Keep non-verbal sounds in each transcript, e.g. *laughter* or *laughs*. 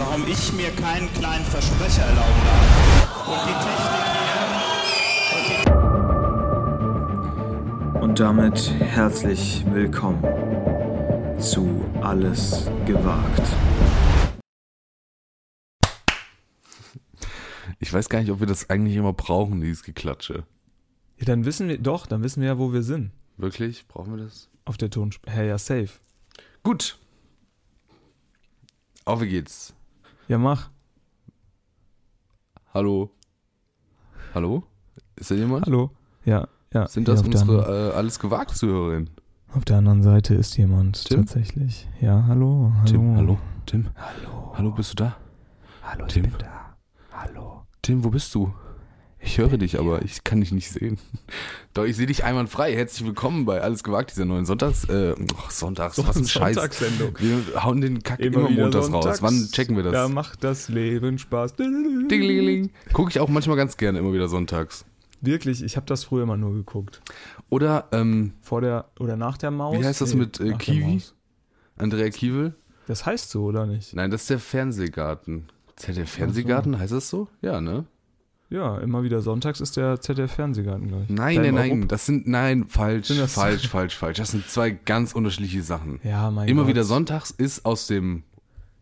warum ich mir keinen kleinen Versprecher erlauben darf. Und die Technik hier. Und damit herzlich willkommen zu Alles gewagt. Ich weiß gar nicht, ob wir das eigentlich immer brauchen, dieses Geklatsche. Ja, dann wissen wir, doch, dann wissen wir ja, wo wir sind. Wirklich? Brauchen wir das? Auf der Tonspur. Hä, ja, safe. Gut. Auf wie geht's? Ja, mach. Hallo? Hallo? Ist da jemand? Hallo. Ja, ja. Sind das unsere äh, alles gewagt Zuhörerinnen? Auf der anderen Seite ist jemand Tim? tatsächlich. Ja, hallo. hallo. Tim, hallo? Tim? Hallo. Hallo, bist du da? Hallo, Tim? ich bin da. Hallo. Tim, wo bist du? Ich höre dich, aber ich kann dich nicht sehen. *laughs* Doch, ich sehe dich einwandfrei. Herzlich willkommen bei Alles gewagt, dieser neuen Sonntags... Äh, oh, Sonntags, was ein Scheiß. Sonntagssendung. Wir hauen den Kack immer, wieder montags raus. sonntags. Wann checken wir das? Da macht das Leben Spaß. Dingelingeling. Gucke ich auch manchmal ganz gerne immer wieder sonntags. Wirklich, ich habe das früher immer nur geguckt. Oder, ähm, Vor der oder nach der Maus. Wie heißt das mit, äh, der Kiwi? Andrea Kiewel? Das heißt so, oder nicht? Nein, das ist der Fernsehgarten. ZDF Fernsehgarten, heißt das so? Ja, ne? Ja, immer wieder sonntags ist der ZDF Fernsehgarten gleich. Nein, Da nein, nein, Europa- das sind, nein, falsch, Sind das- falsch, falsch, falsch. Das sind zwei ganz unterschiedliche Sachen. Ja, mein Immer Gott. wieder sonntags ist aus dem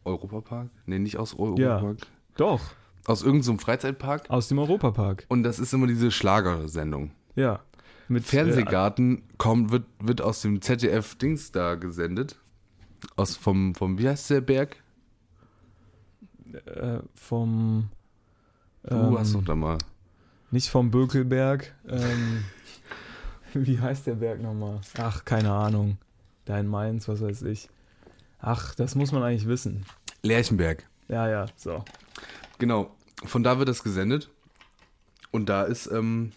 Europapark? Nee, nicht aus Europapark. Doch, Aus irgendeinem Freizeitpark. aus dem Europapark. Und das ist immer diese Schlagersendung. Ja. Mit Fernsehgarten kommt, wird, wird aus dem ZDF-Dings da gesendet. Aus vom, vom, wie heißt der Berg? Äh, äh, vom. Du ähm, hast doch da mal. Nicht vom Bökelberg. Ähm, *laughs* wie heißt der Berg nochmal? Ach, keine Ahnung. Da in Mainz, was weiß ich. Ach, das muss man eigentlich wissen. Lerchenberg. Ja, ja, so. Genau, von da wird das gesendet. Und da ist ähm,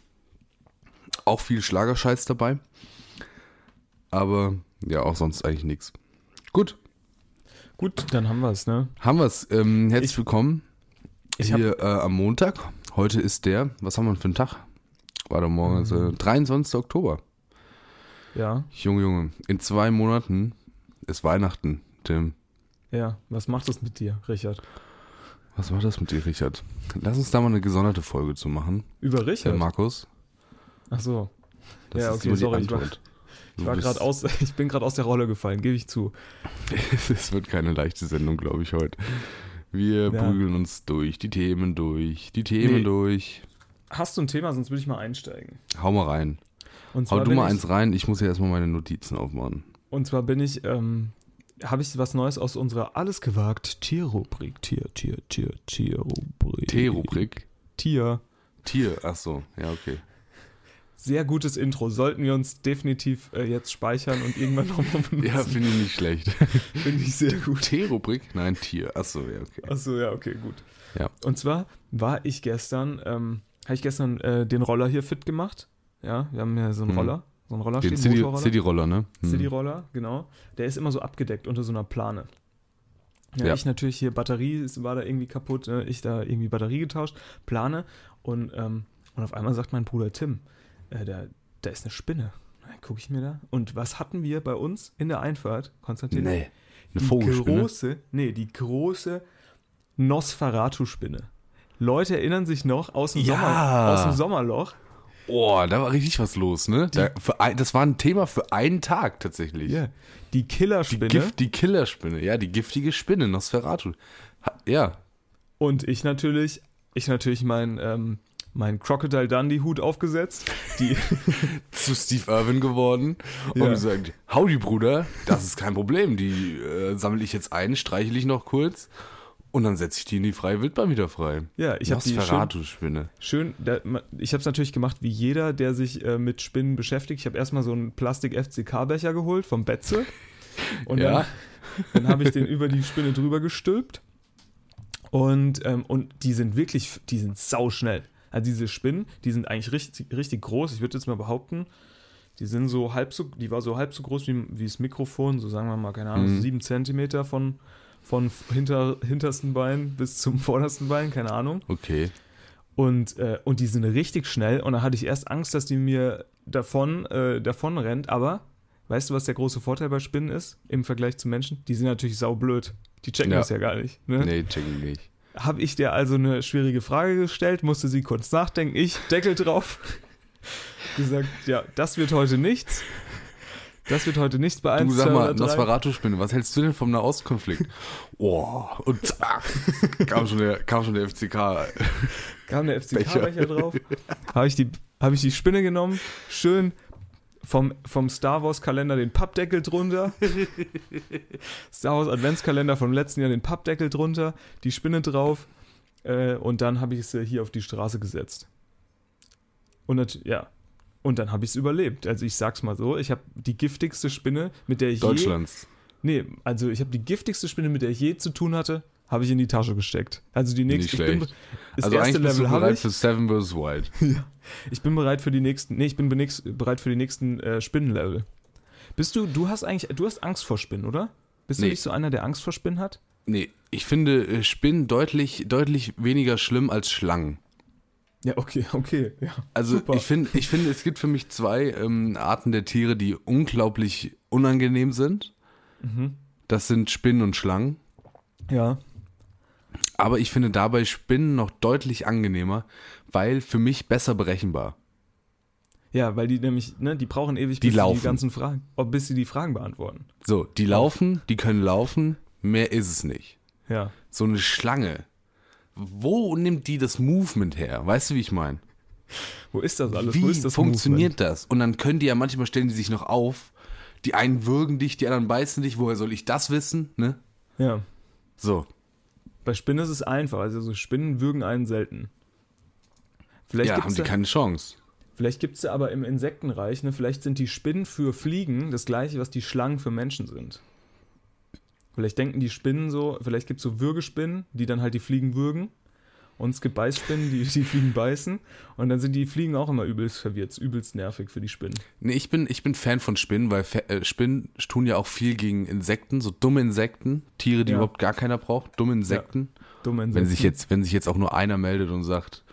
auch viel Schlagerscheiß dabei. Aber ja, auch sonst eigentlich nichts. Gut, Gut, dann haben wir es, ne? haben wir es. Ähm, herzlich Ich- willkommen ich hier äh, am Montag. Heute ist der, was haben wir denn für einen Tag? Warte, morgen ist äh, 23. Oktober. Ja, Junge, Junge, in zwei Monaten ist Weihnachten, Tim. ja. Was macht das mit dir, Richard? Was war das mit dir, Richard? Lass uns da mal eine gesonderte Folge zu machen. Über Der Richard? Markus. Ach so. Das Ja, ist okay, sorry, ich war-. Ich, war grad aus, *laughs* ich bin gerade aus der Rolle gefallen, gebe ich zu. *laughs* Es wird keine leichte Sendung, glaube ich, heute. Wir Ja. prügeln uns durch, die Themen durch, die Themen Nee. durch. Hast du ein Thema, sonst würde ich mal einsteigen. Hau mal rein. Hau du mal ich, eins rein, ich muss ja erstmal meine Notizen aufmachen. Und zwar bin ich, ähm, habe ich was Neues aus unserer Alles gewagt Tierrubrik. Tier, Tier, Tier, Tierrubrik. T-Rubrik. Tier. Tier, ach so, ja, okay. Sehr gutes Intro. Sollten wir uns definitiv äh, jetzt speichern und irgendwann nochmal benutzen. Ja, finde ich nicht schlecht. *laughs* finde ich sehr gut. T-Rubrik? Nein, Tier. Ach so, ja, okay. Achso, ja, okay, gut. Ja. Und zwar war ich gestern, ähm, habe ich gestern äh, den Roller hier fit gemacht. Ja, wir haben ja so einen Mhm. Roller. So einen Roller Den. City-Roller, ne? Hm. City-Roller, genau. Der ist immer so abgedeckt unter so einer Plane. Ja, Ja. ich natürlich hier Batterie war da irgendwie kaputt, äh, ich da irgendwie Batterie getauscht, Plane und, ähm, und auf einmal sagt mein Bruder Tim, äh, da, da ist eine Spinne. Gucke ich mir da. Und was hatten wir bei uns in der Einfahrt, Konstantin? Nee, eine die große, nee, die große Nosferatu-Spinne. Leute erinnern sich noch aus dem, Ja. Sommer, aus dem Sommerloch. Oh, da war richtig was los, ne? Da, für ein, das war ein Thema für einen Tag tatsächlich. Ja. Die Die, Killerspinne. Gift, die Killerspinne, ja, die giftige Spinne, Nosferatu. Ha, ja, Und ich natürlich, ich natürlich mein, ähm, mein Crocodile Dundee Hut aufgesetzt. Die, *laughs* zu Steve Irwin geworden und Ja. gesagt, howdy Bruder, das ist kein Problem, die äh, sammle ich jetzt ein, streichel ich noch kurz und dann setze ich die in die freie Wildbahn wieder frei. ja, ich habe die schön, Nosferatu-Spinne. schön da, ich habe es natürlich gemacht wie jeder, der sich äh, mit Spinnen beschäftigt. Ich habe erstmal so einen Plastik-FCK-Becher geholt vom Betze. *laughs* Und Ja. *laughs* dann, dann habe ich den über die Spinne drüber gestülpt. Und, ähm, und die sind wirklich, die sind sauschnell. Also diese Spinnen, die sind eigentlich richtig, richtig groß. Ich würde jetzt mal behaupten, die sind so halb so, die war so halb so groß wie, wie das Mikrofon, so sagen wir mal, keine Ahnung, Mhm. so sieben Zentimeter von, von hinter, hintersten Bein bis zum vordersten Bein, keine Ahnung. Okay. Und, äh, und die sind richtig schnell. Und da hatte ich erst Angst, dass die mir davon, äh, davon rennt. Aber weißt du, was der große Vorteil bei Spinnen ist im Vergleich zu Menschen? Die sind natürlich saublöd. Die checken Ja. das ja gar nicht. Ne? Nee, check ich nicht. Habe ich dir also eine schwierige Frage gestellt, musste sie kurz nachdenken, ich, Deckel drauf, gesagt, ja, das wird heute nichts. Das wird heute nichts bei 1, Du sag 2 mal, oder 3. Nosferatu-Spinne, was hältst du denn vom Nahostkonflikt? Oh, und zack, kam schon der, kam schon der FCK. Kam der Becher. FCK-Becher drauf. Habe ich, die- hab ich die Spinne genommen, schön vom, vom Star Wars-Kalender den Pappdeckel drunter. *laughs* Star Wars Adventskalender vom letzten Jahr den Pappdeckel drunter, die Spinne drauf. Äh, und dann habe ich sie hier auf die Straße gesetzt. Und ja. Und dann habe ich es überlebt. Also ich sag's mal so, ich habe die giftigste Spinne, mit der ich je Deutschlands. Nee, also ich habe die giftigste Spinne, mit der ich je zu tun hatte, habe ich in die Tasche gesteckt. Also die nächste. Nicht Ich bin, schlecht. das Also eigentlich bist Level du bereit ich. für Seven vs. Wild. *laughs* Ich bin bereit für die nächsten. Nee, ich bin bereit für die nächsten äh, Spinnenlevel. Bist du? Du hast eigentlich. Du hast Angst vor Spinnen, oder? Bist du Nee. nicht so einer, der Angst vor Spinnen hat? Nee, ich finde äh, Spinnen deutlich, deutlich weniger schlimm als Schlangen. Ja, okay, okay. Ja. Also Super. ich finde, ich finde, es gibt für mich zwei ähm, Arten der Tiere, die unglaublich unangenehm sind. Mhm. Das sind Spinnen und Schlangen. Ja. Aber ich finde dabei Spinnen noch deutlich angenehmer, weil für mich besser berechenbar. Ja, weil die nämlich, ne, die brauchen ewig, Die bis sie laufen. die ganzen Fragen, bis sie die Fragen beantworten. So, die laufen, die können laufen, mehr ist es nicht. Ja. So eine Schlange. Wo nimmt die das Movement her? Weißt du, wie ich meine? Wo ist das alles? Wo Wie das funktioniert das? Und dann können die ja manchmal stellen die sich noch auf. Die einen würgen dich, die anderen beißen dich. Woher soll ich das wissen? Ne? Movement? Ja. So. Bei Spinnen ist es einfach. Also so Spinnen würgen einen selten. Vielleicht ja, haben die da- keine Chance. Vielleicht gibt es ja aber im Insektenreich, ne, vielleicht sind die Spinnen für Fliegen das gleiche, was die Schlangen für Menschen sind. Vielleicht denken die Spinnen so, vielleicht gibt es so Würgespinnen, die dann halt die Fliegen würgen. Und es gibt Beißspinnen, die die Fliegen beißen. Und dann sind die Fliegen auch immer übelst verwirrt, übelst nervig für die Spinnen. Nee, ich bin, ich bin Fan von Spinnen, weil äh, Spinnen tun ja auch viel gegen Insekten, so dumme Insekten, Tiere, die Ja. überhaupt gar keiner braucht, dumme Insekten. Dumme Wenn Insekten. sich jetzt, wenn sich jetzt auch nur einer meldet und sagt,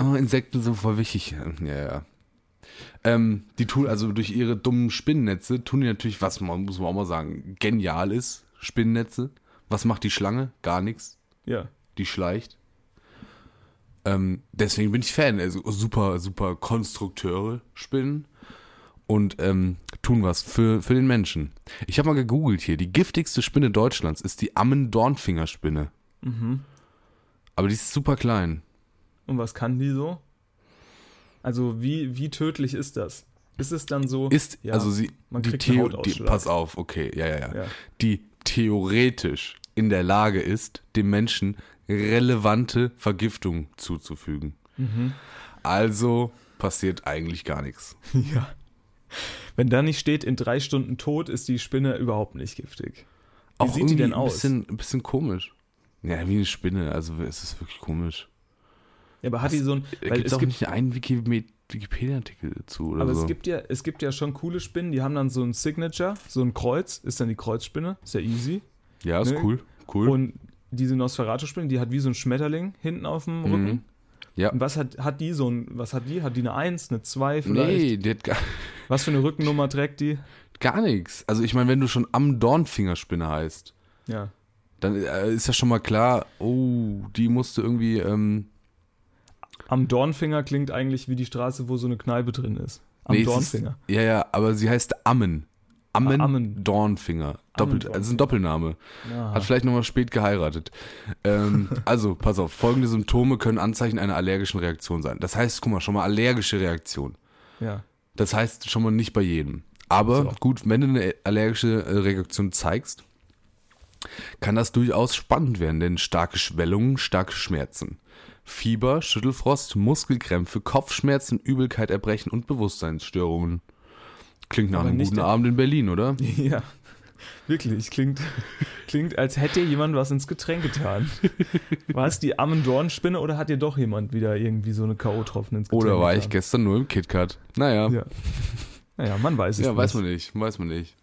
oh, Insekten sind voll wichtig. Ja, ja. Ähm, die tun also durch ihre dummen Spinnennetze, tun die natürlich, was man, muss man auch mal sagen, genial ist, Spinnennetze. Was macht die Schlange? Gar nichts. Ja. Die schleicht. Ähm, deswegen bin ich Fan. Also super, super Konstrukteure, Spinnen. Und ähm, tun was für, für den Menschen. Ich habe mal gegoogelt hier. Die giftigste Spinne Deutschlands ist die Ammen-Dornfingerspinne. Mhm. Aber die ist super klein. Und was kann die so? Also wie, wie tödlich ist das? Ist es dann so, Ist, Ja, also sie, man die, Theo, die pass auf, okay, ja, ja, ja, Ja. Die theoretisch in der Lage ist, dem Menschen relevante Vergiftung zuzufügen. Mhm. Also passiert eigentlich gar nichts. *laughs* ja. Wenn da nicht steht, in drei Stunden tot, ist die Spinne überhaupt nicht giftig. Wie sieht die denn ein aus? bisschen, ein bisschen komisch. Ja, wie eine Spinne, also es ist wirklich komisch. Ja, aber hat die so ein. Weil gibt es auch gibt, nicht einen Wiki- Wikipedia-Artikel dazu oder aber so. es gibt ja, es gibt ja schon coole Spinnen, die haben dann so ein Signature, so ein Kreuz, ist dann die Kreuzspinne, ist ja easy. ja, ist ne? cool. Cool. Und diese Nosferatu-Spinne, die hat wie so ein Schmetterling hinten auf dem Rücken. Mhm. Ja. Und was hat, hat die so ein, was hat die? Hat die eine 1, eine 2 vielleicht? Nee, die hat gar, *laughs* Was für eine Rückennummer trägt die? gar nichts. Also ich meine, wenn du schon am Dornfingerspinne heißt, Ja. dann äh, ist ja schon mal klar, oh, die musste irgendwie, ähm, Am Dornfinger klingt eigentlich wie die Straße, wo so eine Kneipe drin ist. Am nee, Dornfinger. Ist, ja, ja, aber sie heißt Ammen. Ammen, Ammen. Dornfinger. Doppelt, Ammen also ein Doppelname. Aha. Hat vielleicht nochmal spät geheiratet. Ähm, *laughs* also, pass auf, folgende Symptome können Anzeichen einer allergischen Reaktion sein. Das heißt, guck mal, schon mal allergische Reaktion. ja. Das heißt schon mal nicht bei jedem. Aber So. gut, wenn du eine allergische äh, Reaktion zeigst, kann das durchaus spannend werden, denn starke Schwellungen, starke Schmerzen. Fieber, Schüttelfrost, Muskelkrämpfe, Kopfschmerzen, Übelkeit, Erbrechen und Bewusstseinsstörungen. Klingt nach Aber einem guten Abend in Berlin, oder? *laughs* Ja. Wirklich, klingt, *laughs* klingt, als hätte jemand was ins Getränk getan. *laughs* War es die Ammendornspinne oder hat dir doch jemand wieder irgendwie so eine K.O.-Tropfen ins Getränk Oder war ich getan? gestern nur im KitKat? Naja, ja, Ja. Naja, man weiß es weiß nicht. man nicht, weiß man nicht.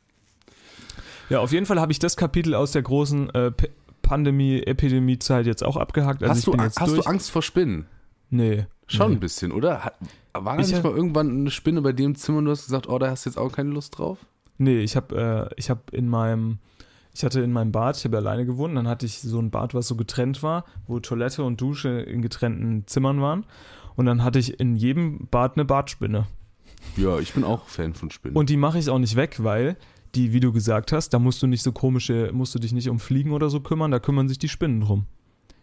Ja, auf jeden Fall habe ich das Kapitel aus der großen äh, P- Pandemie, Epidemie-Zeit jetzt auch abgehakt. Also hast ich du, hast durch. du Angst vor Spinnen? Nee. Schon nee. ein bisschen, oder? War da Ich nicht mal irgendwann eine Spinne bei im Zimmer und du hast gesagt, oh, da hast du jetzt auch keine Lust drauf? Nee, ich habe äh, ich hab in meinem Ich hatte in meinem Bad, ich habe alleine gewohnt, dann hatte ich so ein Bad, was so getrennt war, wo Toilette und Dusche in getrennten Zimmern waren. Und dann hatte ich in jedem Bad eine Badspinne. Ja, ich bin auch Fan von Spinnen. Und die mache ich auch nicht weg, weil die, wie du gesagt hast, da musst du nicht so komische, musst du dich nicht um Fliegen oder so kümmern, da kümmern sich die Spinnen drum.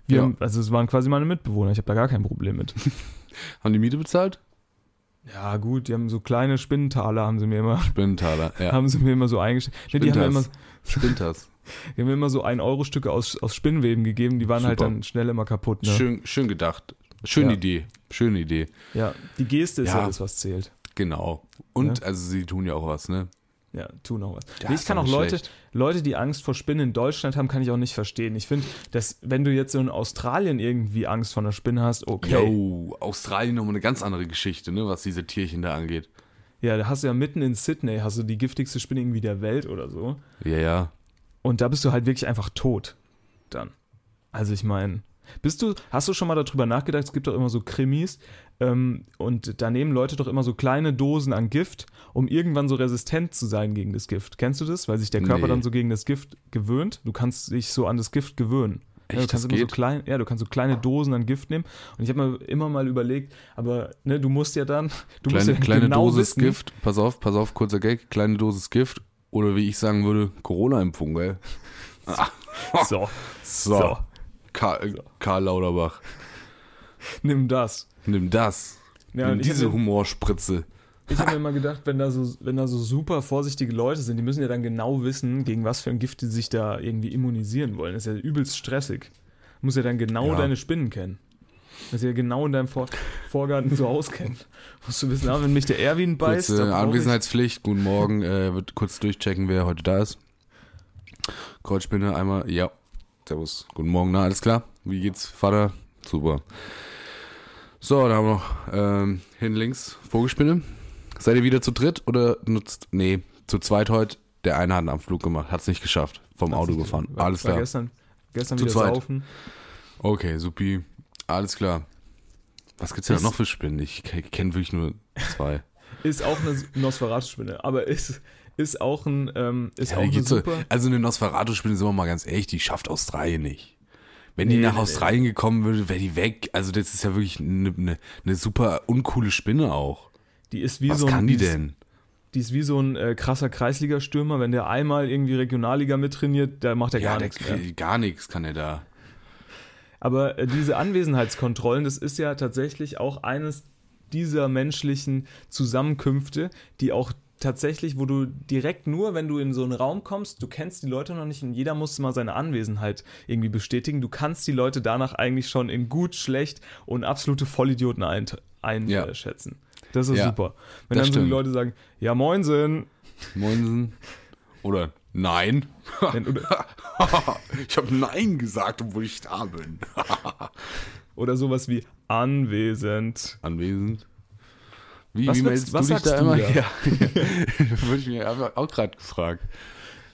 Wir Ja. haben, also es waren quasi meine Mitbewohner, ich habe da gar kein Problem mit. *laughs* Haben die Miete bezahlt? Ja, gut, die haben so kleine Spinnentaler, haben sie mir immer, *laughs* Spinnentaler, ja. haben sie mir immer so eingestellt. Nee, die haben mir immer, Spinters. *laughs* die haben mir immer so 1-Euro-Stücke aus, aus Spinnweben gegeben, die waren halt Super. dann schnell immer kaputt. Ne? Schön, schön gedacht. Schöne Ja. Idee. Schöne Idee. Ja, die Geste ist Ja. ja das, was zählt. Genau. Und Ja. also sie tun ja auch was, ne? Ja, tun auch was. Nee, ich kann auch Leute, schlecht. Leute, die Angst vor Spinnen in Deutschland haben, kann ich auch nicht verstehen. Ich finde, dass wenn du jetzt so in Australien irgendwie Angst vor einer Spinne hast, okay. Yo, Australien nochmal eine ganz andere Geschichte, ne, was diese Tierchen da angeht. Ja, da hast du ja mitten in Sydney, hast du die giftigste Spinne irgendwie der Welt oder so. Ja, ja. Und da bist du halt wirklich einfach tot. Dann. Also ich meine, bist du, hast du schon mal darüber nachgedacht, es gibt doch immer so Krimis ähm, und da nehmen Leute doch immer so kleine Dosen an Gift, um irgendwann so resistent zu sein gegen das Gift. Kennst du das? Weil sich der Körper Nee. dann so gegen das Gift gewöhnt. Du kannst dich so an das Gift gewöhnen. ja, du Echt, kannst immer so geht? klein, ja, du kannst so kleine Dosen an Gift nehmen. Und ich habe mir immer mal überlegt, aber ne, du musst ja dann, du musst Kleine, ja kleine genau Dosis wissen, Gift. Pass auf, pass auf, kurzer Gag. Kleine Dosis Gift. Oder wie ich sagen würde, Corona-Impfung, gell? *laughs* *laughs* So, So. So. Karl, Karl Lauterbach. *laughs* nimm das. Nimm das. Ja, Nimm diese mir- Humorspritze. Ich habe mir *laughs* immer gedacht, wenn da, so, wenn da so super vorsichtige Leute sind, die müssen ja dann genau wissen, gegen was für ein Gift die sich da irgendwie immunisieren wollen. Das ist ja übelst stressig. Du musst ja dann genau Ja. deine Spinnen kennen. Das ja genau in deinem Vor Vorgarten so auskennen. *laughs* Musst du wissen, ah, wenn mich der Erwin beißt, Kurze Anwesenheitspflicht. Guten Morgen. Äh, wird kurz durchchecken, wer heute da ist. Kreuzspinne einmal. Ja. Servus. Guten Morgen. Na, alles klar? Wie geht's, Vater? Super. So, da haben wir noch ähm, hin links Vogelspinne. Seid ihr wieder zu dritt oder nutzt. Nee, zu zweit heute. Der eine hat einen Anflug gemacht. Hat's nicht geschafft. Vom Auto gefahren. War, Alles war klar. Gestern, gestern Zu wieder zweit. saufen. Okay, supi. Alles klar. Was gibt's denn noch für Spinnen? Ich kenne wirklich nur zwei. *laughs* Ist auch eine Nosferatu-Spinne, aber ist, ist auch ein, ähm, ist Ja, auch die eine gibt's so, super... also eine Nosferatu-Spinne, sind wir mal ganz ehrlich, die schafft Australien nicht. Wenn die Nee, nach nee, Australien gekommen würde, wäre die weg. Also das ist ja wirklich eine, eine, eine super uncoole Spinne auch. Die ist wie Was so ein, kann die ist- denn? Die ist wie so ein äh, krasser Kreisliga-Stürmer. Wenn der einmal irgendwie Regionalliga mittrainiert, da macht er Ja, gar nichts gar nichts kann er da. Aber äh, diese Anwesenheitskontrollen, das ist ja tatsächlich auch eines dieser menschlichen Zusammenkünfte, die auch tatsächlich, wo du direkt nur, wenn du in so einen Raum kommst, du kennst die Leute noch nicht und jeder muss mal seine Anwesenheit irgendwie bestätigen. Du kannst die Leute danach eigentlich schon in gut, schlecht und absolute Vollidioten eint- Ja. einschätzen. Das ist Ja, super. Wenn dann so die stimmt. Leute sagen, ja moinsen, Moinsen. Oder nein. oder, *laughs* ich habe nein gesagt, obwohl ich da bin. *laughs* oder sowas wie anwesend. Anwesend. Wie, Was wie meldest was sagst da du immer? da? *laughs* Ja. *laughs* Würde ich mir auch gerade gefragt.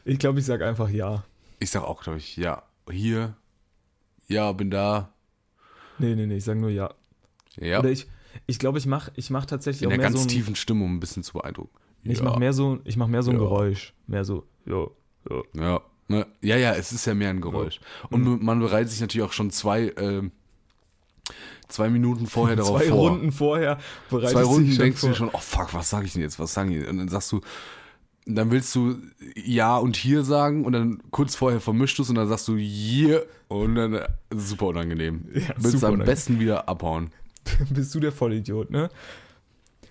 Ich glaube, ich sage einfach ja. Ich sag auch, glaube ich, ja. Hier. Ja, bin da. Nee, nee, nee, ich sage nur ja. Ja. Oder ich, ich glaube, ich mache ich mach tatsächlich in auch der mehr ganz so ein, tiefen Stimme, um ein bisschen zu beeindrucken. ich ja. mache mehr so, ich mach mehr so ein Ja. Geräusch. Mehr so, ja, ja. Ja. Ne? ja, ja, es ist ja mehr ein Geräusch. Und Mhm. man bereitet sich natürlich auch schon zwei, ähm, zwei Minuten vorher *laughs* darauf Zwei vor. Runden vorher bereitest zwei du Runden denkst du vor. dir schon, oh fuck, was sage ich denn jetzt? Was sagen die? Und dann sagst du, dann willst du ja und hier sagen und dann kurz vorher vermischst du es und dann sagst du hier und dann äh, super unangenehm. Ja, willst super du am unangenehm. besten wieder abhauen. *laughs* Bist du der Vollidiot, ne?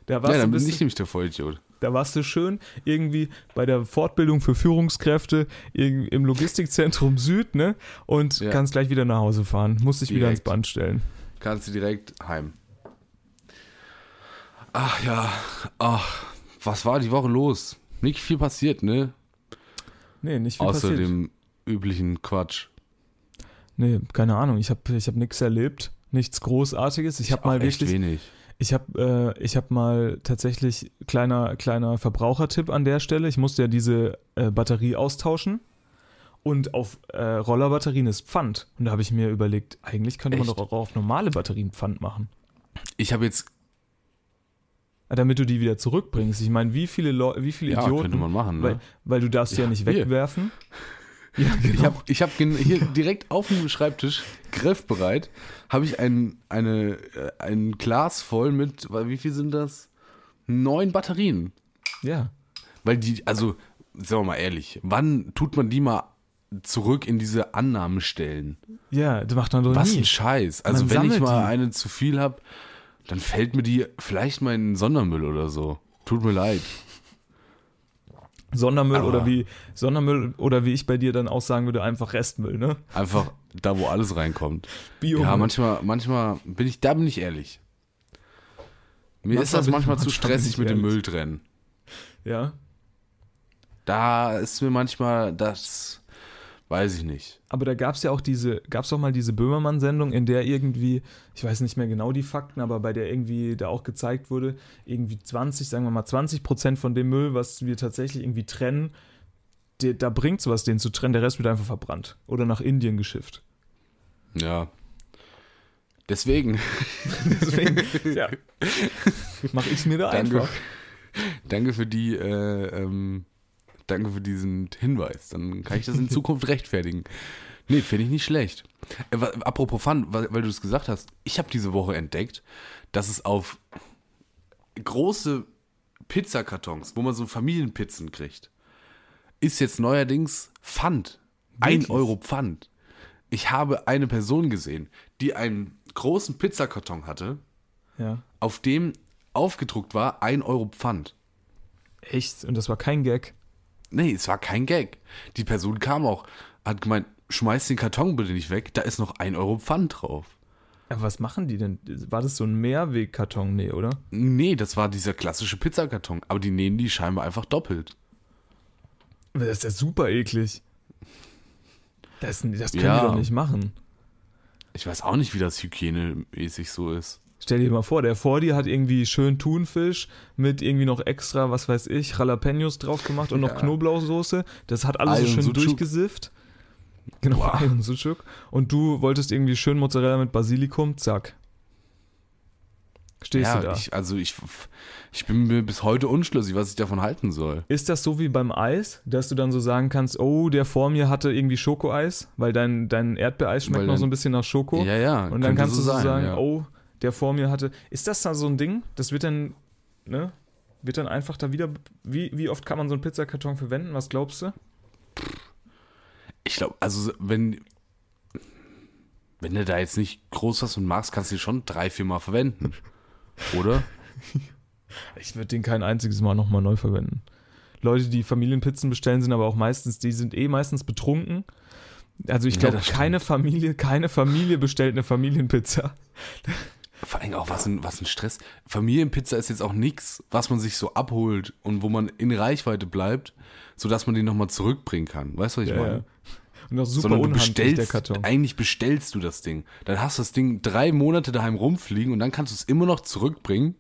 Da warst, ja, dann du, bin bist ich nämlich der Vollidiot. da warst du schön irgendwie bei der Fortbildung für Führungskräfte im Logistikzentrum Süd, ne? Und Ja. kannst gleich wieder nach Hause fahren. Musst dich wieder ins Direkt. Band stellen. Kannst du direkt heim. Ach ja, ach, was war die Woche los? Nicht viel passiert, ne? Nee, nicht viel Außer passiert. dem üblichen Quatsch. Nee, keine Ahnung. Ich habe ich hab nichts erlebt. Nichts Großartiges. Ich habe mal wirklich. wenig. Ich habe äh, ich hab mal tatsächlich kleiner kleiner Verbrauchertipp an der Stelle. Ich musste ja diese äh, Batterie austauschen und auf äh, Rollerbatterien ist Pfand. Und da habe ich mir überlegt, eigentlich könnte man Echt? doch auch auf normale Batterien Pfand machen, Ich habe jetzt, Äh, damit du die wieder zurückbringst. Ich meine, wie viele Leu wie viele ja, Idioten, könnte man machen, weil, ne? weil du darfst die ja, Ja, nicht hier. wegwerfen. *laughs* Ja, *laughs* genau. Ich habe ich hab hier direkt auf dem Schreibtisch, griffbereit, habe ich ein, eine, äh, ein Glas voll mit, wie viel sind das? Neun Batterien. Ja. Weil die, also, sagen wir mal ehrlich, wann tut man die mal zurück in diese Annahmen stellen? Ja, das macht man doch Was nie. ein Scheiß. Also Man wenn ich mal die. eine zu viel habe, dann fällt mir die vielleicht mal in den Sondermüll oder so. Tut mir leid. Sondermüll Aber- oder wie Sondermüll oder wie ich bei dir dann auch sagen würde, einfach Restmüll, ne? Einfach da, wo alles reinkommt. Bio. Ja, manchmal, manchmal bin ich, da bin ich ehrlich. Mir Manchmal ist das manchmal zu stressig mit dem. Müll trennen. Ja. Da ist mir manchmal das, weiß ich nicht. Aber da gab es ja auch diese, gab es doch mal diese Böhmermann-Sendung, in der irgendwie, ich weiß nicht mehr genau die Fakten, aber bei der irgendwie da auch gezeigt wurde, irgendwie 20, sagen wir mal 20 Prozent von dem Müll, was wir tatsächlich irgendwie trennen, der, da bringt sowas, den zu trennen, der Rest wird einfach verbrannt oder nach Indien geschifft. Ja. Deswegen, *laughs* Deswegen, ja, *laughs* mache ich es mir da danke, einfach. danke für die, äh, ähm, danke für diesen Hinweis. Dann kann ich das in Zukunft *laughs* rechtfertigen. Nee, finde ich nicht schlecht. Äh, apropos Fun, weil, weil du es gesagt hast, ich habe diese Woche entdeckt, dass es auf große Pizzakartons, wo man so Familienpizzen kriegt, ist jetzt neuerdings Pfand. Ein Wirklich? Euro Pfand. Ich habe eine Person gesehen, die einen großen Pizzakarton hatte, Ja. auf dem aufgedruckt war, ein Euro Pfand. Echt? Und das war kein Gag. Nee, es war kein Gag. Die Person kam auch, hat gemeint, schmeiß den Karton bitte nicht weg, da ist noch ein Euro Pfand drauf. Aber was machen die denn? War das so ein Mehrwegkarton? Nee, oder? Nee, das war dieser klassische Pizzakarton, aber die nähen die scheinbar einfach doppelt. Das ist ja super eklig. Das, das können Ja. die doch nicht machen. Ich weiß auch nicht, wie das hygienemäßig so ist. Stell dir mal vor, der vor dir hat irgendwie schön Thunfisch mit irgendwie noch extra, was weiß ich, Jalapenos drauf gemacht und noch Ja. Knoblauchsoße. Das hat alles Ei so schön Sucuk. durchgesifft. Genau, Boah. Ei und Sucuk. Und du wolltest irgendwie schön Mozzarella mit Basilikum, zack. Stehst ja, du da. Ich, also ich, ich bin mir bis heute unschlüssig, was ich davon halten soll. Ist das so wie beim Eis, dass du dann so sagen kannst, oh, der vor mir hatte irgendwie Schokoeis, weil dein, dein Erdbeereis schmeckt Weil noch so ein bisschen nach Schoko? Ja, ja. Und dann kannst du so sein, sagen, ja. oh, der vor mir hatte. Ist das da so ein Ding? Das wird dann, ne? Wird dann einfach da wieder. Wie, wie oft kann man so einen Pizzakarton verwenden? Was glaubst du? Ich glaube, also wenn, wenn du da jetzt nicht groß was und magst, kannst du ihn schon drei, vier Mal verwenden. *laughs* Oder? Ich würde den kein einziges Mal nochmal neu verwenden. Leute, die Familienpizzen bestellen, sind aber auch meistens, die sind eh meistens betrunken. Also ich Ja, glaube, stimmt. keine Familie, keine Familie bestellt eine Familienpizza. Vor allem auch, was ein, was ein Stress. Familienpizza ist jetzt auch nichts, was man sich so abholt und wo man in Reichweite bleibt, sodass man den nochmal zurückbringen kann. Weißt du, was ich Ja, meine? ja. Und auch super Sondern du bestellst, eigentlich bestellst du das Ding. Dann hast du das Ding drei Monate daheim rumfliegen und dann kannst du es immer noch zurückbringen.